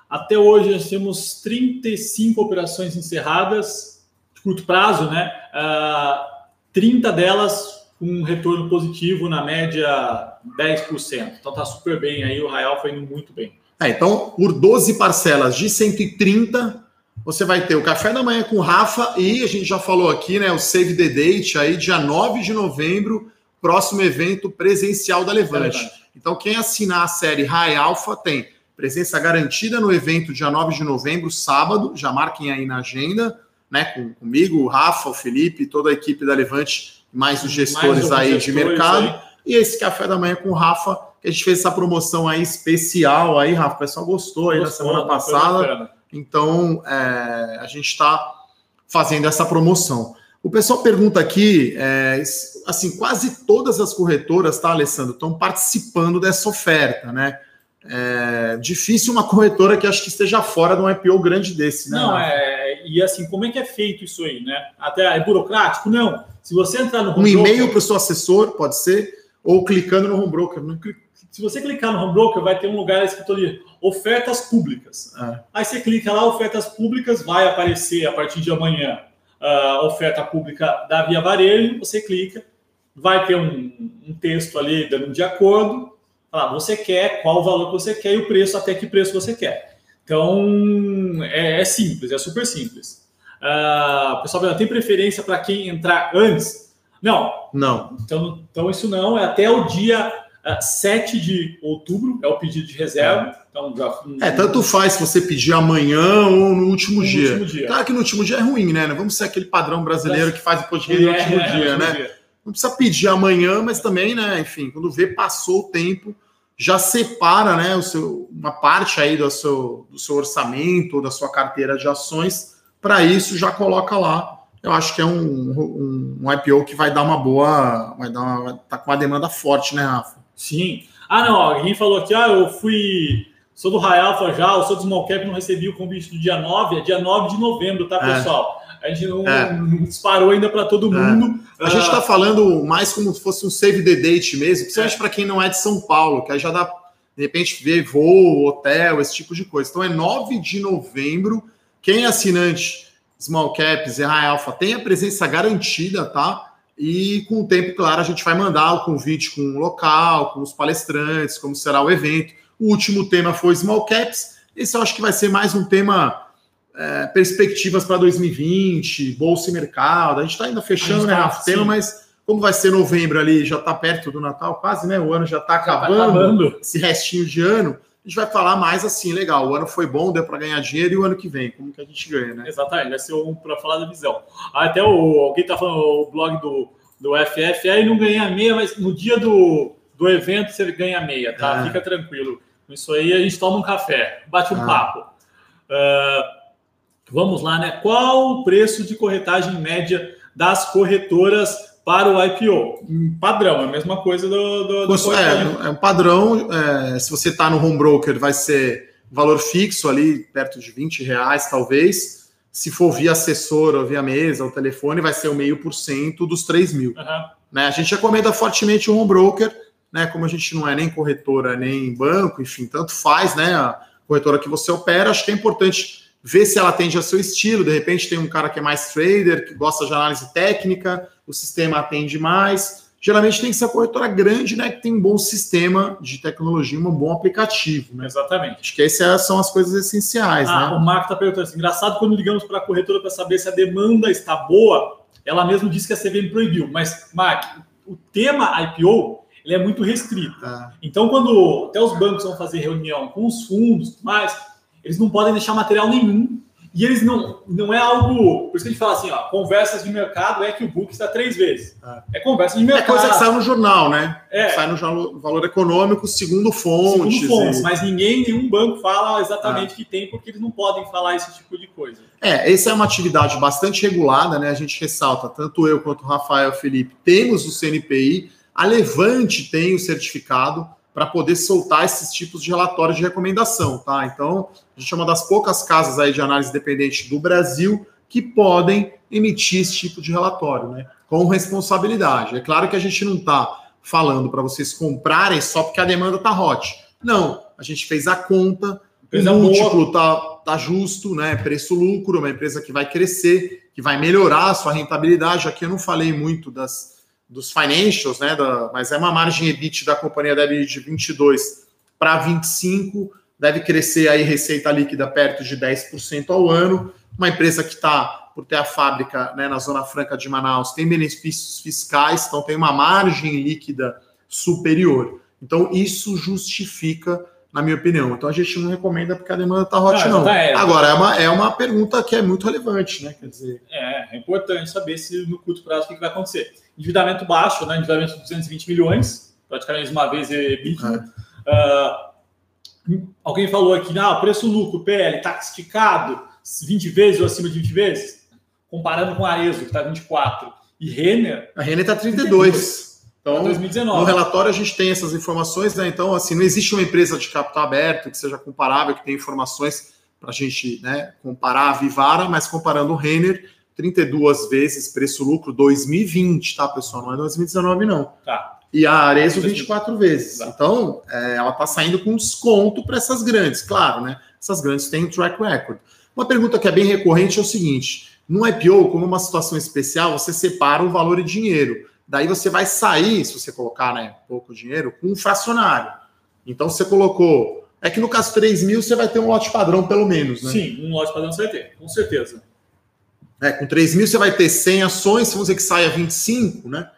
Até hoje nós temos 35 operações encerradas, de curto prazo, né? Uh, ah, 30 delas com um retorno positivo, na média 10%. Então tá super bem aí, o Real foi indo muito bem. É, então, por 12 parcelas de 130, você vai ter o café da manhã com o Rafa e a gente já falou aqui, né? O Save the Date aí, dia 9 de novembro, próximo evento presencial da Levante. É então, quem assinar a série High Alpha tem presença garantida no evento dia 9 de novembro, sábado. Já marquem aí na agenda, né? Com, comigo, o Rafa, o Felipe, toda a equipe da Levante, mais os gestores mais aí gestores de mercado. Aí. E esse café da manhã com o Rafa, a gente fez essa promoção aí especial aí, Rafa. O pessoal gostou aí gostou, na semana passada. Então, é, a gente está fazendo essa promoção. O pessoal pergunta aqui, é, assim, quase todas as corretoras, tá, Alessandro, estão participando dessa oferta, né? É difícil uma corretora que acho que esteja fora de um IPO grande desse, né? Não, é, e assim, como é que é feito isso aí, né? Até é burocrático? Não. Se você entrar no Um e-mail para o seu assessor, pode ser, ou clicando no home broker. Né? Se você clicar no home broker, vai ter um lugar escrito ali, ofertas públicas. É. Aí você clica lá, ofertas públicas, vai aparecer a partir de amanhã a oferta pública da Via Varejo, você clica, vai ter um, um texto ali dando de acordo, falar, você quer, qual o valor que você quer e o preço, até que preço você quer. Então, é, é simples, é super simples. Uh, pessoal, tem preferência para quem entrar antes? Não. Não. Então, então, isso não, é até o dia 7 de outubro é o pedido de reserva. É. Então, já, é, tanto faz se você pedir amanhã ou no último, no dia. último dia. Claro que no último dia é ruim, né? Não vamos ser aquele padrão brasileiro que faz o podcast no é, último é, dia, né? Dia. Não precisa pedir amanhã, mas também, né? Enfim, quando vê, passou o tempo, já separa, né? O seu, uma parte aí do seu, do seu orçamento ou da sua carteira de ações. Para isso, já coloca lá eu acho que é um, um, um, IPO que vai dar uma boa. Vai dar uma, tá com uma demanda forte, né, Rafa? Sim. Ah, não, alguém falou aqui, ah, eu fui. Sou do já, eu sou do Small Cap, não recebi o convite do dia 9, é dia 9 de novembro, tá, é. pessoal? A gente não, é. não disparou ainda para todo é. mundo. É. A gente está falando mais como se fosse um save the date mesmo, principalmente é. para quem não é de São Paulo, que aí já dá, de repente, ver voo, hotel, esse tipo de coisa. Então é 9 de novembro. Quem é assinante Small Caps e High Alpha tem a presença garantida, tá? E com o tempo, claro, a gente vai mandar o convite com o local, com os palestrantes, como será o evento. O último tema foi Small Caps. Esse eu acho que vai ser mais um tema é, perspectivas para 2020, bolsa e mercado. A gente está ainda fechando né, tá, o tema, mas como vai ser novembro ali, já está perto do Natal, quase, né? O ano já está acabando, tá acabando, esse restinho de ano a gente vai falar mais assim, legal, o ano foi bom, deu para ganhar dinheiro e o ano que vem, como que a gente ganha, né? Exatamente, vai ser um para falar da visão. Até o, alguém tá falando, o blog do, do FF, aí não ganha meia, mas no dia do, do evento você ganha meia, tá? É. Fica tranquilo. Isso aí a gente toma um café, bate um ah. papo. Uh, vamos lá, né? Qual o preço de corretagem média das corretoras para o IPO. Padrão, é a mesma coisa do. do, do é, é um padrão. É, se você está no home broker, vai ser valor fixo ali, perto de 20 reais, talvez. Se for via assessor ou via mesa ou telefone, vai ser o meio por cento dos 3 mil. Uhum. Né? A gente recomenda fortemente o home broker, né? Como a gente não é nem corretora nem banco, enfim, tanto faz, né? A corretora que você opera, acho que é importante ver se ela atende ao seu estilo. De repente tem um cara que é mais trader, que gosta de análise técnica, o sistema atende mais. Geralmente tem que ser a corretora grande, né? Que tem um bom sistema de tecnologia, um bom aplicativo. Né? Exatamente. Acho que essas são as coisas essenciais. Ah, né? O Marco está perguntando assim: engraçado quando ligamos para a corretora para saber se a demanda está boa, ela mesmo disse que a CVM proibiu. Mas, Marco, o tema IPO ele é muito restrito. Ah. Então, quando até os bancos vão fazer reunião com os fundos, mais eles não podem deixar material nenhum. E eles não, não é algo. Por isso que a gente fala assim, ó, conversas de mercado é que o book está três vezes. É, é conversa de mercado. É coisa que sai no jornal, né? É. Sai no jornal, valor econômico, segundo fontes. Segundo fontes, e... mas ninguém, nenhum banco fala exatamente o que tem, porque eles não podem falar esse tipo de coisa. É, essa é uma atividade bastante regulada, né? A gente ressalta, tanto eu quanto o Rafael Felipe temos o CNPI, a Levante tem o certificado para poder soltar esses tipos de relatórios de recomendação, tá? Então, a gente é uma das poucas casas aí de análise independente do Brasil que podem emitir esse tipo de relatório, né? Com responsabilidade. É claro que a gente não está falando para vocês comprarem só porque a demanda está hot. Não, a gente fez a conta, o múltiplo tá, tá justo, né? Preço-lucro, uma empresa que vai crescer, que vai melhorar a sua rentabilidade. Aqui eu não falei muito das dos financials, né? Da, mas é uma margem EBIT da companhia deve ir de 22 para 25, deve crescer aí receita líquida perto de 10% ao ano. Uma empresa que está, por ter a fábrica né, na Zona Franca de Manaus, tem benefícios fiscais, então tem uma margem líquida superior. Então, isso justifica, na minha opinião. Então, a gente não recomenda porque a demanda está hot, não. não. Tá, é, Agora, é uma, é uma pergunta que é muito relevante, né? Quer dizer... É, é importante saber se no curto prazo o que vai acontecer endividamento baixo, né? endividamento de 220 milhões, praticamente uma vez EBITDA. É. Uh, alguém falou aqui, ah, preço-lucro, PL, está esticado 20 vezes ou acima de 20 vezes? Comparando com a Arezo, que está 24, e Renner... A Renner está 32. 32. Então, 2019. no relatório a gente tem essas informações, né? Então, assim, não existe uma empresa de capital aberto que seja comparável, que tenha informações para a gente né, comparar a Vivara, mas comparando o Renner 32 vezes preço-lucro 2020, tá, pessoal? Não é 2019, não. Tá. E a Arezo 24 vezes. Tá. Então, é, ela está saindo com desconto para essas grandes, claro, né? Essas grandes têm um track record. Uma pergunta que é bem recorrente é o seguinte: no IPO, como uma situação especial, você separa o valor em dinheiro. Daí você vai sair, se você colocar né, pouco dinheiro, com um fracionário. Então você colocou. É que no caso 3 mil você vai ter um lote padrão, pelo menos, né? Sim, um lote padrão você vai ter, com certeza. É, com 3 mil você vai ter 100 ações, vamos dizer que saia 25, né?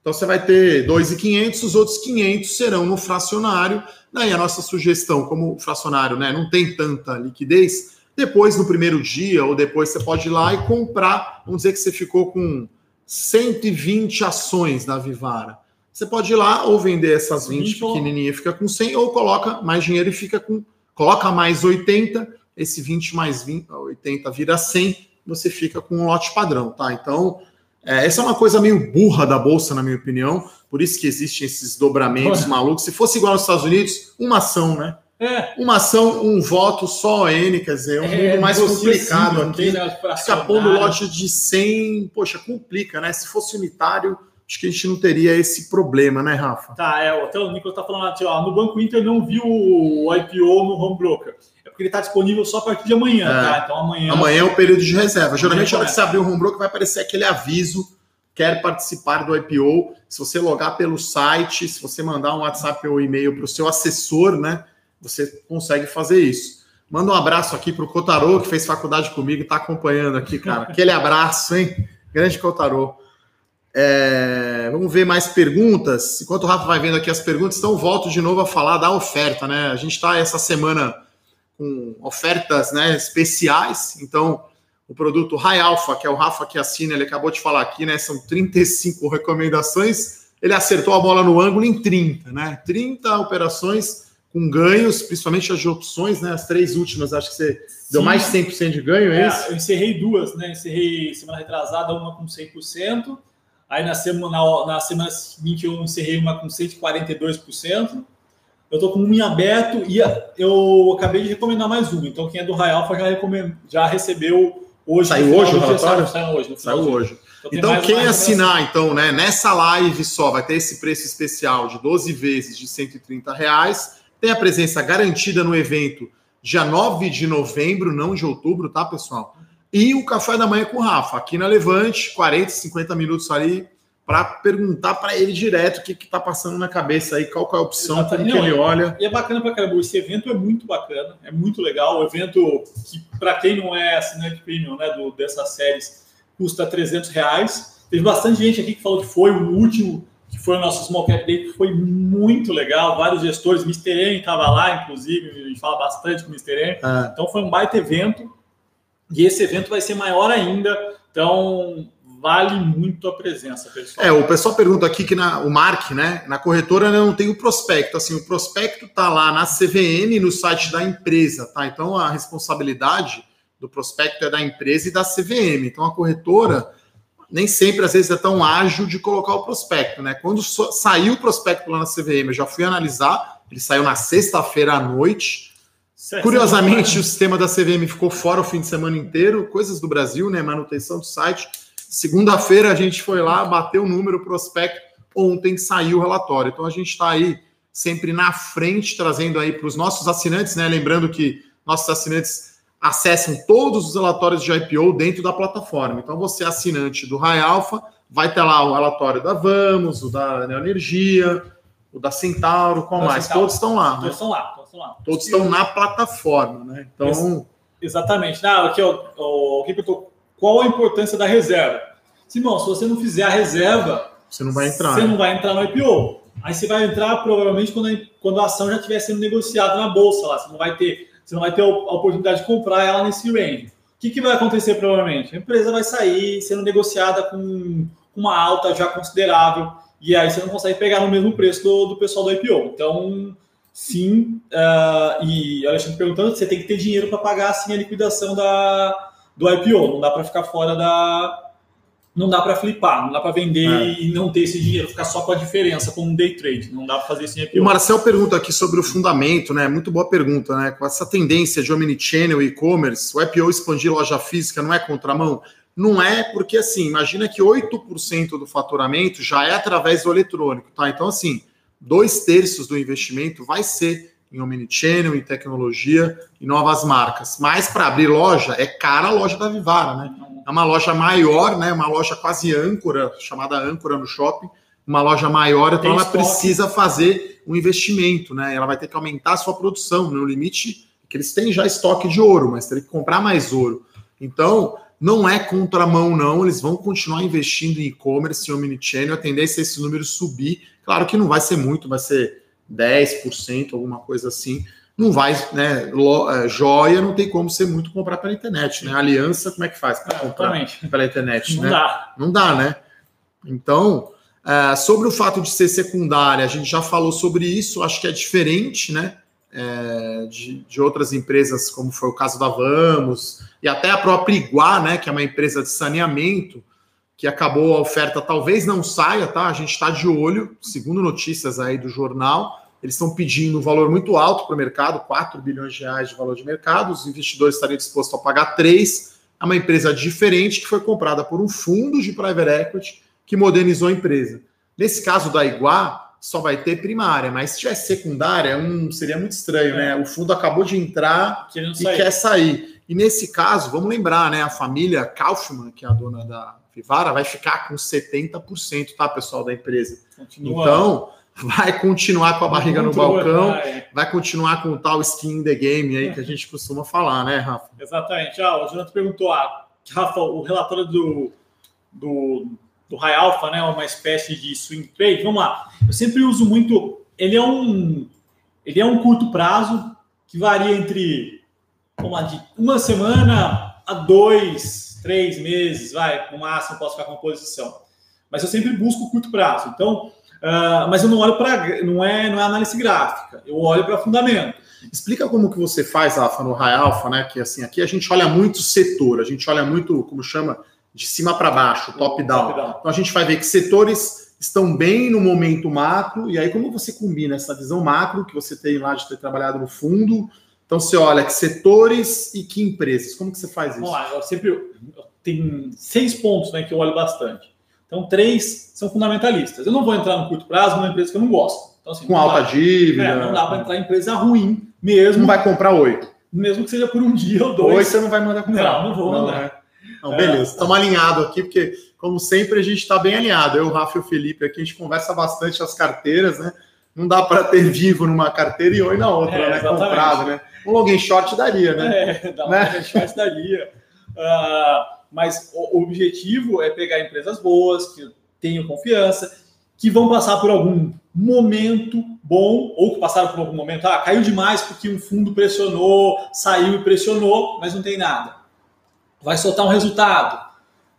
Então você vai ter 2.500, os outros 500 serão no fracionário. Daí a nossa sugestão, como o fracionário né, não tem tanta liquidez, depois no primeiro dia ou depois você pode ir lá e comprar, vamos dizer que você ficou com 120 ações da Vivara. Você pode ir lá ou vender essas 20 pequenininhas, fica com 100, ou coloca mais dinheiro e fica com. Coloca mais 80, esse 20 mais 20, 80 vira 100, você fica com um lote padrão, tá? Então, é, essa é uma coisa meio burra da bolsa, na minha opinião. Por isso que existem esses dobramentos malucos. Se fosse igual nos Estados Unidos, uma ação, né? É. Uma ação, um voto, só N, quer dizer, é um é, mundo mais complicado aqui. Ficar pondo lote de 100, poxa, complica, né? Se fosse unitário, acho que a gente não teria esse problema, né, Rafa? Tá, é, até o Nicolas tá falando aqui, ó, no Banco Inter não viu o IPO no home broker porque ele está disponível só a partir de amanhã, é. tá? Então amanhã. Amanhã é o período de reserva. Geralmente, na hora que você abrir o home broker, vai aparecer aquele aviso: quer participar do IPO. Se você logar pelo site, se você mandar um WhatsApp ou e-mail para o seu assessor, né? Você consegue fazer isso. Manda um abraço aqui para o Cotarô, que fez faculdade comigo e está acompanhando aqui, cara. Aquele abraço, hein? Grande Cotarô. É, vamos ver mais perguntas. Enquanto o Rafa vai vendo aqui as perguntas, então volto de novo a falar da oferta, né? A gente está essa semana com ofertas né, especiais. Então, o produto High Alpha, que é o Rafa que assina, ele acabou de falar aqui, né? São 35 recomendações. Ele acertou a bola no ângulo em 30, né? 30 operações com ganhos, principalmente as de opções, né? As três últimas, acho que você Sim. deu mais de 100% de ganho, é, é Eu encerrei duas, né? Encerrei semana retrasada uma com 100%, aí na semana, na, na semana seguinte eu encerrei uma com 142%, eu estou com um em aberto e eu acabei de recomendar mais um. Então, quem é do Rai Alpha já, recomend... já recebeu Hoje, saiu hoje o relatório? Saiu hoje. Saiu hoje. Então, então quem assinar, então, né, nessa live só vai ter esse preço especial de 12 vezes de 130 reais. Tem a presença garantida no evento dia 9 de novembro, não de outubro, tá, pessoal? E o café da manhã com o Rafa, aqui na Levante, 40, 50 minutos ali, para perguntar para ele direto o que está passando na cabeça aí, qual é a opção, como que ele olha. E é bacana para caramba, esse evento é muito bacana, é muito legal, o evento que, para quem não é assinante premium né, do, dessas séries, custa 300 reais. Teve bastante gente aqui que falou que foi o último, foi o nosso Small Cap Day, que foi muito legal, vários gestores, Mr. M estava lá, inclusive, a gente fala bastante com o Mr. M, ah. então foi um baita evento, e esse evento vai ser maior ainda, então vale muito a presença, pessoal. É, o pessoal pergunta aqui que na, o Mark, né, na corretora não tem o prospecto. Assim, o prospecto tá lá na CVM, no site da empresa, tá? Então a responsabilidade do prospecto é da empresa e da CVM. Então a corretora nem sempre, às vezes, é tão ágil de colocar o prospecto, né? Quando so, saiu o prospecto lá na CVM, eu já fui analisar, ele saiu na sexta-feira à noite. Curiosamente, o sistema da CVM ficou fora o fim de semana inteiro, coisas do Brasil, né? Manutenção do site. Segunda-feira a gente foi lá, bateu o número prospecto, ontem saiu o relatório. Então a gente está aí sempre na frente, trazendo aí para os nossos assinantes, né? Lembrando que nossos assinantes acessam todos os relatórios de IPO dentro da plataforma. Então você, assinante do Rai Alpha, vai ter lá o relatório da Vamos, o da Neoenergia, o da Centauro, qual mais? Centauro. Todos estão lá. Todos né? estão lá, todos estão lá. Todos estão na plataforma, né? Então. Exatamente. Ah, aqui, ó, o que eu tô qual a importância da reserva? Simão, se você não fizer a reserva, você não vai entrar. Você né? não vai entrar no IPO. Aí você vai entrar provavelmente quando a, quando a ação já estiver sendo negociada na bolsa lá. Você não vai ter, você não vai ter a oportunidade de comprar ela nesse range. O que, que vai acontecer provavelmente? A empresa vai sair sendo negociada com uma alta já considerável e aí você não consegue pegar no mesmo preço do, do pessoal do IPO. Então, sim, uh, e Alexandre perguntando, você tem que ter dinheiro para pagar assim a liquidação da, do IPO. Não dá para ficar fora da. Não dá para flipar, não dá para vender é. e não ter esse dinheiro, ficar só com a diferença, como um day trade. Não dá para fazer sem IPO. O Marcel pergunta aqui sobre o fundamento, né? Muito boa pergunta, né? Com essa tendência de omnichannel e e-commerce, o IPO expandir loja física não é contramão? Não é, porque assim, imagina que 8% do faturamento já é através do eletrônico, tá? Então, assim, dois terços do investimento vai ser em omnichannel, em tecnologia e novas marcas. Mas para abrir loja, é cara a loja da Vivara, né? É uma loja maior, né? Uma loja quase âncora, chamada âncora no shopping, uma loja maior, então Tem ela estoque. precisa fazer um investimento, né? Ela vai ter que aumentar a sua produção, no limite que eles têm já estoque de ouro, mas teria que comprar mais ouro. Então, não é contramão, não. Eles vão continuar investindo em e-commerce, em omnichannel. A tendência é esse número subir. Claro que não vai ser muito, vai ser 10%, alguma coisa assim, não vai, né? É, joia não tem como ser muito comprar pela internet, né? Aliança, como é que faz para é, comprar pela internet? Não né? dá. Não dá, né? Então, é, sobre o fato de ser secundária, a gente já falou sobre isso, acho que é diferente, né? É, de, de, outras empresas, como foi o caso da Vamos, e até a própria Iguá, né? Que é uma empresa de saneamento, que acabou a oferta, talvez não saia, tá? A gente está de olho, segundo notícias aí do jornal, eles estão pedindo um valor muito alto para o mercado, 4 bilhões de reais de valor de mercado, os investidores estariam dispostos a pagar 3, é uma empresa diferente que foi comprada por um fundo de private equity que modernizou a empresa. Nesse caso da Iguá, só vai ter primária, mas se tivesse secundária, um, seria muito estranho, é. né? O fundo acabou de entrar e sair. quer sair. E nesse caso, vamos lembrar, né? A família Kaufmann, que é a dona da Vivara, vai ficar com 70%, tá, pessoal, da empresa. Continua. Então, vai continuar com a barriga no balcão, vai. vai continuar com o tal skin in the game aí que a gente costuma falar, né, Rafa? Exatamente. Ah, o Jonathan perguntou, ah, Rafa, o relatório do, do, do High Alpha, né, uma espécie de swing trade, vamos lá. Eu sempre uso muito, ele é um, ele é um curto prazo que varia entre vamos lá, de uma semana a dois, três meses, vai, no máximo posso ficar com uma posição. Mas eu sempre busco curto prazo. Então, uh, mas eu não olho para, não é, não é análise gráfica, eu olho para fundamento. Explica como que você faz, Rafa, no High Alpha, né? Que assim, aqui a gente olha muito setor, a gente olha muito, como chama, de cima para baixo, top-down. Top então a gente vai ver que setores estão bem no momento macro, e aí como você combina essa visão macro que você tem lá de ter trabalhado no fundo, Então você olha que setores e que empresas. Como que você faz isso? Vamos lá, eu sempre tem seis pontos né, que eu olho bastante. Então, três são fundamentalistas. Eu não vou entrar no curto prazo numa empresa que eu não gosto. Então, assim, Com alta dívida. É, não dá para entrar em empresa ruim mesmo. Não vai comprar oito. Mesmo que seja por um dia ou dois. Oito você não vai mandar comprar. Não, não vou mandar. Né? Não, beleza, estamos é. alinhados aqui, porque, como sempre, a gente está bem alinhado. Eu, o Rafa e o Felipe aqui, a gente conversa bastante as carteiras, né? Não dá para ter vivo numa carteira e oi na outra, é, né? Exatamente. Comprado, né? Um login short daria, né? É, dá um né? login short daria. Uh, mas o objetivo é pegar empresas boas, que tenham confiança, que vão passar por algum momento bom, ou que passaram por algum momento, ah, caiu demais porque um fundo pressionou, saiu e pressionou, mas não tem nada. Vai soltar um resultado.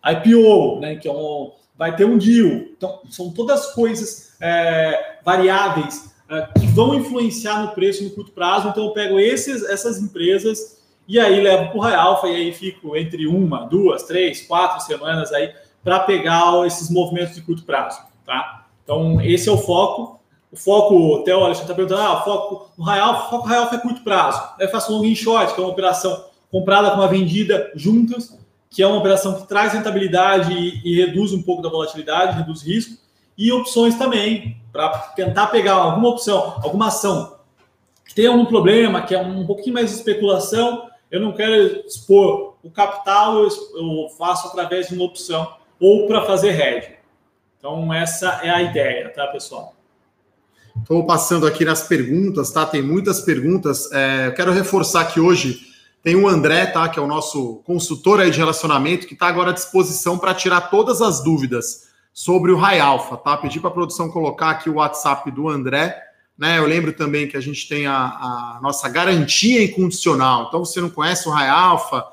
IPO, né, que é um, vai ter um deal. Então, são todas coisas é, variáveis é, que vão influenciar no preço no curto prazo. Então, eu pego esses, essas empresas e aí levo para o High Alpha e aí fico entre uma, duas, três, quatro semanas aí para pegar esses movimentos de curto prazo, tá? Então, esse é o foco. O foco, até olha, você está perguntando, ah, o foco no High Alpha, o foco High é curto prazo. Eu faço long in short, que é uma operação comprada com uma vendida juntas, que é uma operação que traz rentabilidade e, e reduz um pouco da volatilidade, reduz risco. E opções também, para tentar pegar alguma opção, alguma ação que tenha algum problema, que é um pouquinho mais de especulação, eu não quero expor o capital, eu faço através de uma opção ou para fazer hedge. Então, essa é a ideia, tá, pessoal? Estou passando aqui nas perguntas, tá? Tem muitas perguntas. É, eu quero reforçar que hoje tem o André, tá? Que é o nosso consultor aí de relacionamento, que está agora à disposição para tirar todas as dúvidas sobre o High Alpha, tá? Pedi para a produção colocar aqui o WhatsApp do André né? Eu lembro também que a gente tem a, a nossa garantia incondicional. Então, você não conhece o High Alpha,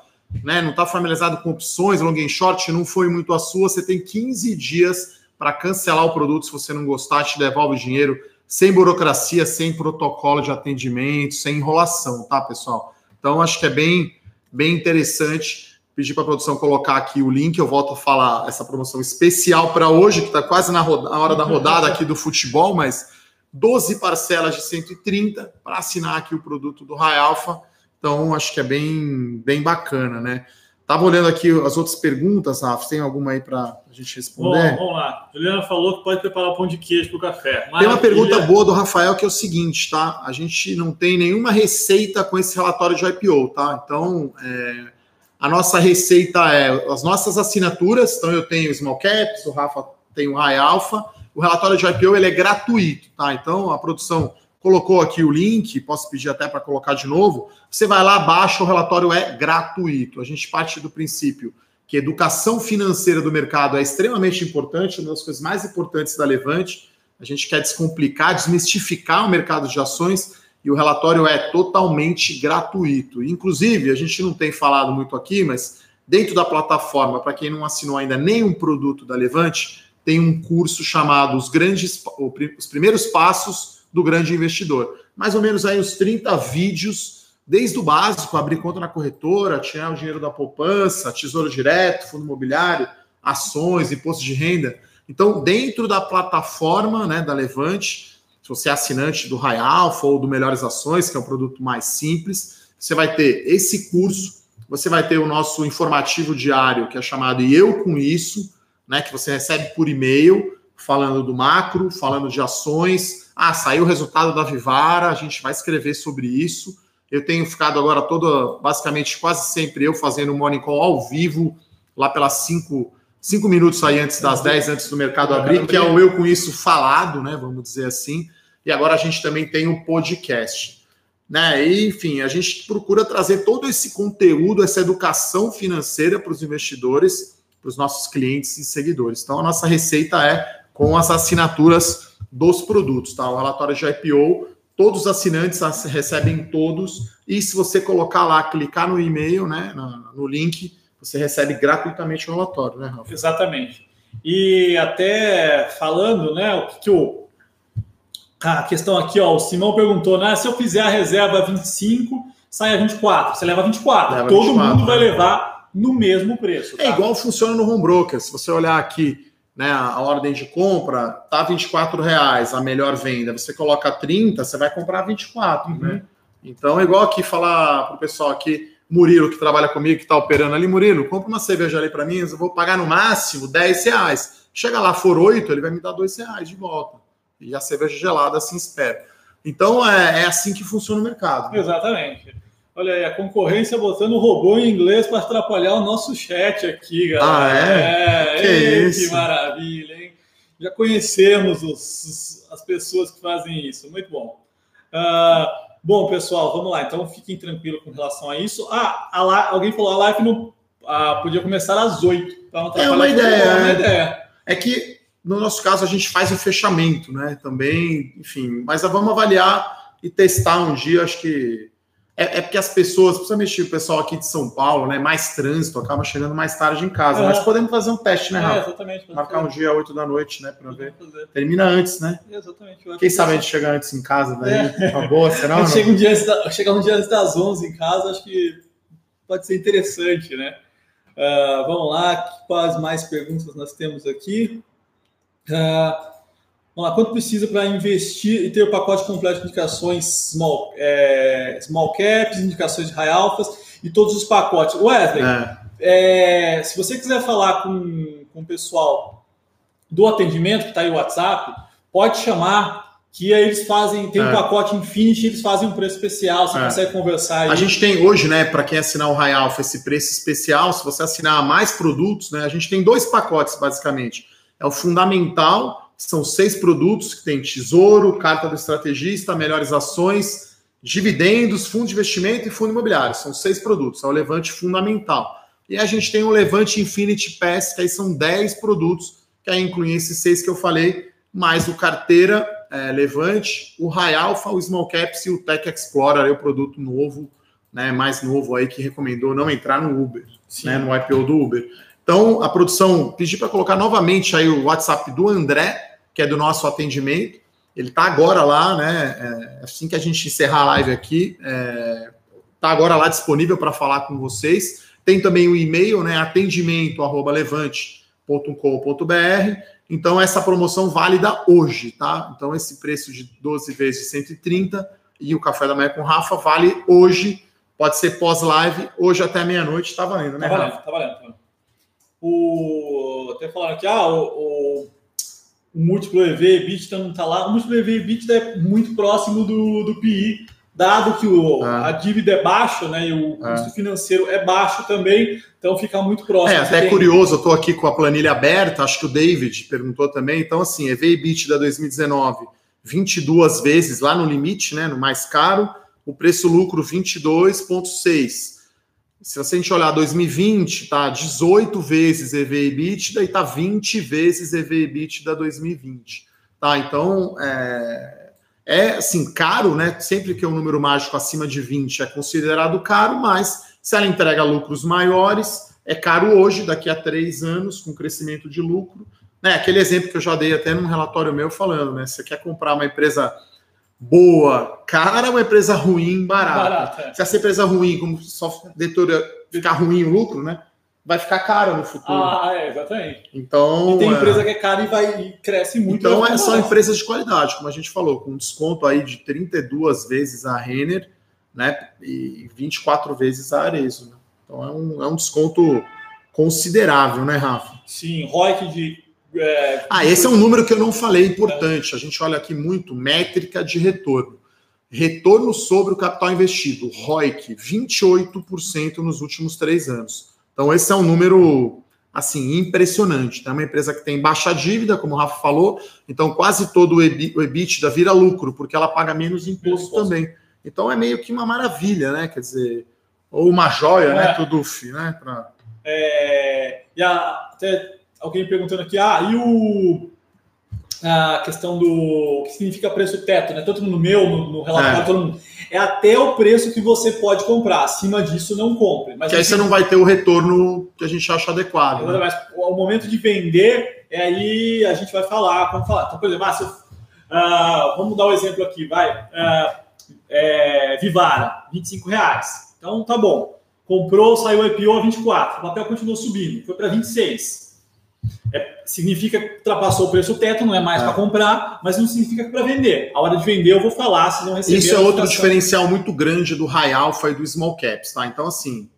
né? não está familiarizado com opções, long and short, não foi muito a sua, você tem 15 dias para cancelar o produto se você não gostar, te devolve o dinheiro, sem burocracia, sem protocolo de atendimento, sem enrolação, tá, pessoal? Então, acho que é bem, bem interessante pedir para a produção colocar aqui o link. Eu volto a falar essa promoção especial para hoje, que está quase na, na, hora da rodada aqui do futebol, mas 12 parcelas de 130 para assinar aqui o produto do Rai Alpha. Então, acho que é bem, bem bacana, né? Tava olhando aqui as outras perguntas, Rafa. Tem alguma aí para a gente responder? Bom, vamos lá. Juliana falou que pode preparar pão de queijo para o café. Maravilha. Tem uma pergunta boa do Rafael que é o seguinte, tá? A gente não tem nenhuma receita com esse relatório de IPO, tá? Então, é, a nossa receita é as nossas assinaturas. Então, eu tenho Small Caps, o Rafa tem o High Alpha o relatório de IPO ele é gratuito, tá? Então a produção colocou aqui o link, posso pedir até para colocar de novo. Você vai lá, baixa, o relatório é gratuito. A gente parte do princípio que educação financeira do mercado é extremamente importante, uma das coisas mais importantes da Levante. A gente quer descomplicar, desmistificar o mercado de ações e o relatório é totalmente gratuito. Inclusive, a gente não tem falado muito aqui, mas dentro da plataforma, para quem não assinou ainda nenhum produto da Levante, tem um curso chamado Os Grandes Os Primeiros Passos do Grande Investidor. Mais ou menos aí uns 30 vídeos, desde o básico, abrir conta na corretora, tirar o dinheiro da poupança, tesouro direto, fundo imobiliário, ações, imposto de renda. Então, dentro da plataforma né, da Levante, se você é assinante do High Alpha ou do Melhores Ações, que é um produto mais simples, você vai ter esse curso, você vai ter o nosso informativo diário, que é chamado E Eu Com Isso, né, que você recebe por e-mail, falando do macro, falando de ações. Ah, saiu o resultado da Vivara, a gente vai escrever sobre isso. Eu tenho ficado agora toda, basicamente, quase sempre eu fazendo o Morning Call ao vivo, lá pelas 5 cinco, minutos aí antes das 10, antes do mercado abrir, que é o Eu Com Isso falado, né, vamos dizer assim. E agora a gente também tem o podcast. Né? E, enfim, a gente procura trazer todo esse conteúdo, essa educação financeira para os investidores para os nossos clientes e seguidores. Então, a nossa receita é com as assinaturas dos produtos, tá? O relatório de IPO, todos os assinantes recebem todos, e se você colocar lá, clicar no e-mail, né, no link, você recebe gratuitamente o relatório, né, Rafa? Exatamente. E até falando, né, o que, que o a questão aqui, ó, o Simão perguntou, né, se eu fizer a reserva 25, sai a 24. Você leva 24. Leva Todo 24, mundo vai né? levar no mesmo preço. É tá? É igual funciona no home broker. Se você olhar aqui, né, a ordem de compra tá 24 reais, a melhor venda. Você coloca 30, você vai comprar 24, né? uhum. né? Então, é igual aqui falar para o pessoal aqui, Murilo, que trabalha comigo, que está operando ali, Murilo, compra uma cerveja ali para mim, eu vou pagar no máximo 10 reais. Chega lá, for 8, ele vai me dar 2 reais de volta. E a cerveja gelada assim espera. Então, é, é assim que funciona o mercado. Exatamente. Olha aí, a concorrência botando robô em inglês para atrapalhar o nosso chat aqui, galera. Ah, é? é que, ei, isso? que maravilha, hein? Já conhecemos os, as pessoas que fazem isso. Muito bom. Uh, bom, pessoal, vamos lá. Então, fiquem tranquilos com relação a isso. Ah, a live, alguém falou a live não ah, podia começar às 8. Então, é uma ideia. É uma ideia. É que, no nosso caso, a gente faz o fechamento, né? Também, enfim. Mas vamos avaliar e testar um dia, acho que é, é, porque as pessoas, principalmente o pessoal aqui de São Paulo, né? Mais trânsito, acaba chegando mais tarde em casa. É. Mas podemos fazer um teste, né, Rafa? É, exatamente. Marcar um dia 8 da noite, né? Para ver. Fazer. Termina antes, né? Exatamente. Quem sabe a gente chegar antes em casa, né? É. Uma boa, será? Chega um, dia antes da, chegar um dia antes das 11 em casa, acho que pode ser interessante, né? Uh, vamos lá, quais mais perguntas nós temos aqui? Uh, Vamos lá, quanto precisa para investir e ter o pacote completo de indicações small, é, small caps, indicações de high alphas e todos os pacotes? Wesley, é. É, se você quiser falar com, com o pessoal do atendimento, que está aí o WhatsApp, pode chamar que aí eles fazem, tem um é. pacote Infinity, eles fazem um preço especial, você é. consegue conversar. Aí. A gente tem hoje, né, para quem assinar o High Alpha, esse preço especial, se você assinar mais produtos, né, a gente tem dois pacotes, basicamente. É o fundamental são seis produtos que tem tesouro, carta do estrategista, melhores ações, dividendos, fundo de investimento e fundo imobiliário. São seis produtos, é o levante fundamental. E a gente tem o levante Infinity Pass, que aí são dez produtos, que aí incluem esses seis que eu falei, mais o carteira, é, levante, o High Alpha, o Small Caps e o Tech Explorer, aí o produto novo, né, mais novo aí, que recomendou não entrar no Uber, né, no IPO do Uber. Então, a produção pedi para colocar novamente aí o WhatsApp do André, que é do nosso atendimento. Ele está agora lá, né? É, assim que a gente encerrar a live aqui, está é, tá agora lá disponível para falar com vocês. Tem também o e-mail, né? atendimento@levante.com.br. Então essa promoção válida hoje, tá? Então esse preço de 12 vezes 130 e o café da manhã com Rafa vale hoje. Pode ser pós-live, hoje até meia-noite, tá valendo, né? Tá valendo, Rafa? tá valendo. Tá valendo. O... Até falando aqui, ah, o, o o múltiplo EV EBITDA não está lá. O múltiplo EV EBITDA é muito próximo do, do PI, dado que o, ah. a dívida é baixa, né? E o ah. custo financeiro é baixo também, então fica muito próximo. É, até tem... curioso, eu estou aqui com a planilha aberta, acho que o David perguntou também. Então, assim, EV EBITDA 2019, 22 vezes lá no limite, né? No mais caro, o preço lucro 22,6 se a gente olhar 2020, tá 18 vezes EV EBITDA e tá 20 vezes EV EBITDA 2020. Tá? Então, é, é assim, caro, né? Sempre que é um número mágico acima de 20 é considerado caro, mas se ela entrega lucros maiores, é caro hoje, daqui a três anos, com crescimento de lucro. Né? Aquele exemplo que eu já dei até num relatório meu falando, né? Você quer comprar uma empresa boa, cara, uma empresa ruim, barata. barata é. Se essa empresa ruim, como só detora ficar ruim o lucro, né? Vai ficar caro no futuro. Ah, é, exatamente. Então. E tem é... empresa que é cara e vai e cresce muito. Então é, são empresas de qualidade, como a gente falou, com desconto aí de 32 vezes a Renner, né? E 24 vezes a Arezo. Né? Então é um, é um desconto considerável, né, Rafa? Sim, ROIC de é, ah, esse é um número que eu não falei importante. A gente olha aqui muito métrica de retorno. Retorno sobre o capital investido, ROIC, 28% nos últimos três anos. Então, esse é um número assim impressionante. É uma empresa que tem baixa dívida, como o Rafa falou, então quase todo o EBITDA vira lucro, porque ela paga menos imposto, também. Então é meio que uma maravilha, né? Quer dizer, ou uma joia, né, é. né, Tuduf, né? Pra... É, e a, até alguém perguntando aqui, ah, e o a questão do que significa preço teto, né? Tanto no meu, no, no relatório, é. todo mundo. É até o preço que você pode comprar. Acima disso, não compre. Mas que aí você não vai ter o retorno que a gente acha adequado. Né? Mas o momento de vender, é aí a gente vai falar, vamos falar. Então, por exemplo, ah, eu, uh, vamos dar um exemplo aqui, vai. Uh, é, Vivara, 25 reais. Então tá bom. Comprou, saiu IPO a 24. O papel continuou subindo, foi para 26 É, significa que ultrapassou o preço teto, não é mais é. para comprar, mas não significa que para vender. A hora de vender eu vou falar se não receber. Isso é outro diferencial muito grande do High Alpha e do Small Caps, tá? Então, assim,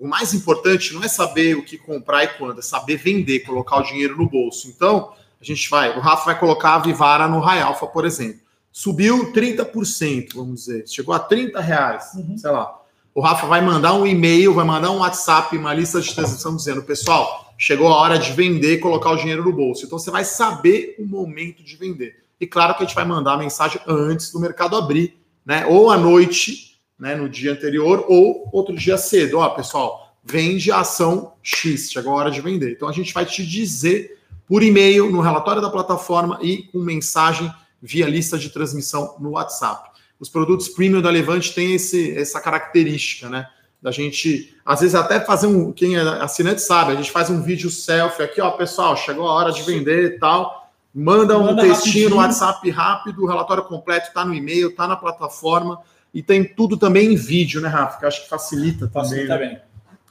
o mais importante não é saber o que comprar e quando, é saber vender, colocar o dinheiro no bolso. Então, a gente vai, o Rafa vai colocar a Vivara no High Alpha, por exemplo. Subiu 30%, vamos dizer, chegou a 30 reais, uhum. sei lá. O Rafa vai mandar um e-mail, vai mandar um WhatsApp, uma lista de transmissão dizendo, pessoal, chegou a hora de vender e colocar o dinheiro no bolso. Então você vai saber o momento de vender. E claro que a gente vai mandar a mensagem antes do mercado abrir, né? Ou à noite, né? No dia anterior, ou outro dia cedo. Ó, pessoal, vende a ação X, chegou a hora de vender. Então a gente vai te dizer por e-mail, no relatório da plataforma e com mensagem via lista de transmissão no WhatsApp. Os produtos premium da Levante têm esse, essa característica, né? Da gente, às vezes, até fazer um. Quem é assinante sabe, a gente faz um vídeo selfie aqui, ó, pessoal, chegou a hora de vender e tal. Manda um Manda textinho rapidinho. no WhatsApp rápido, o relatório completo está no e-mail, está na plataforma e tem tudo também em vídeo, né, Rafa? Que acho que facilita, facilita também. Né?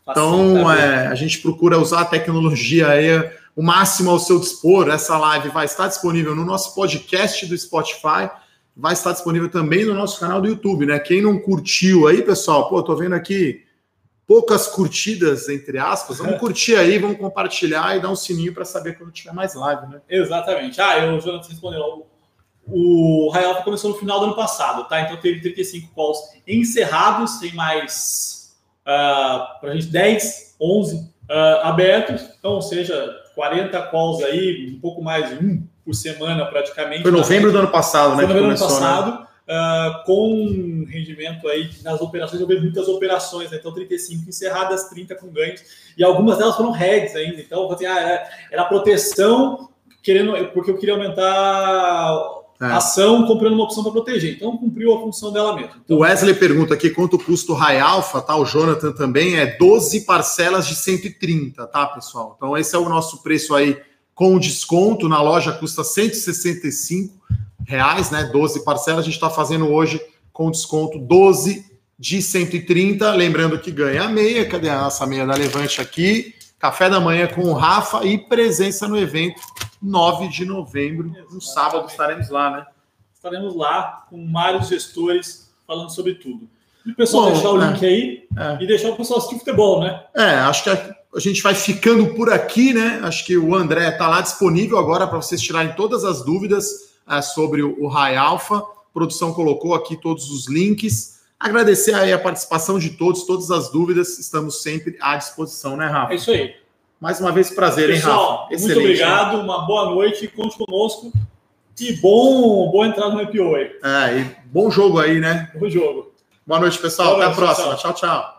Então, é, a gente procura usar a tecnologia aí o máximo ao seu dispor. Essa live vai estar disponível no nosso podcast do Spotify, vai estar disponível também no nosso canal do YouTube, né? Quem não curtiu aí, pessoal, pô, tô vendo aqui poucas curtidas, entre aspas. Vamos curtir aí, vamos compartilhar e dar um sininho para saber quando tiver mais live, né? Exatamente. Ah, eu, Jonathan, respondeu. O Rayoff começou no final do ano passado, tá? Então teve 35 calls encerrados, tem mais uh, ah, para a gente 10, 11 uh, abertos. Então, ou seja, 40 calls aí, um pouco mais de um por semana praticamente. Foi novembro do ano passado, né? Foi novembro do ano né? passado. Né? Uh, com rendimento aí nas operações, eu vejo muitas operações, né? então 35 encerradas, 30 com ganhos, e algumas delas foram heads ainda, então assim, ah, é, era proteção, querendo, porque eu queria aumentar é. ação comprando uma opção para proteger. Então cumpriu a função dela mesmo. Então, o Wesley pergunta aqui quanto custa o Alpha, tá? O Jonathan também é 12 parcelas de 130, tá, pessoal? Então esse é o nosso preço aí com desconto. Na loja custa 165 reais, né? 12 parcelas. A gente está fazendo hoje com desconto 12 de 130. Lembrando que ganha a meia. Cadê a nossa meia da Levante aqui? Café da manhã com o Rafa e presença no evento 9 de novembro. Exatamente. No sábado estaremos lá, né? Estaremos lá com vários gestores falando sobre tudo. E o pessoal Bom, deixar o link é, aí é. e deixar o pessoal assistir futebol, né? É, acho que a, a gente vai ficando por aqui, né? Acho que o André está lá disponível agora para vocês tirarem todas as dúvidas é, sobre o, High Alpha. A produção colocou aqui todos os links. Agradecer aí a participação de todos, todas as dúvidas, estamos sempre à disposição, né, Rafa? É isso aí. Mais uma vez, prazer, Pessoal, hein, Rafa? Excelente, muito obrigado, né? uma boa noite, conte conosco. E bom, boa entrada no IPO aí. É, e bom jogo aí, né? Bom jogo. Boa noite, pessoal. Boa Até noite, a próxima. Tchau, tchau.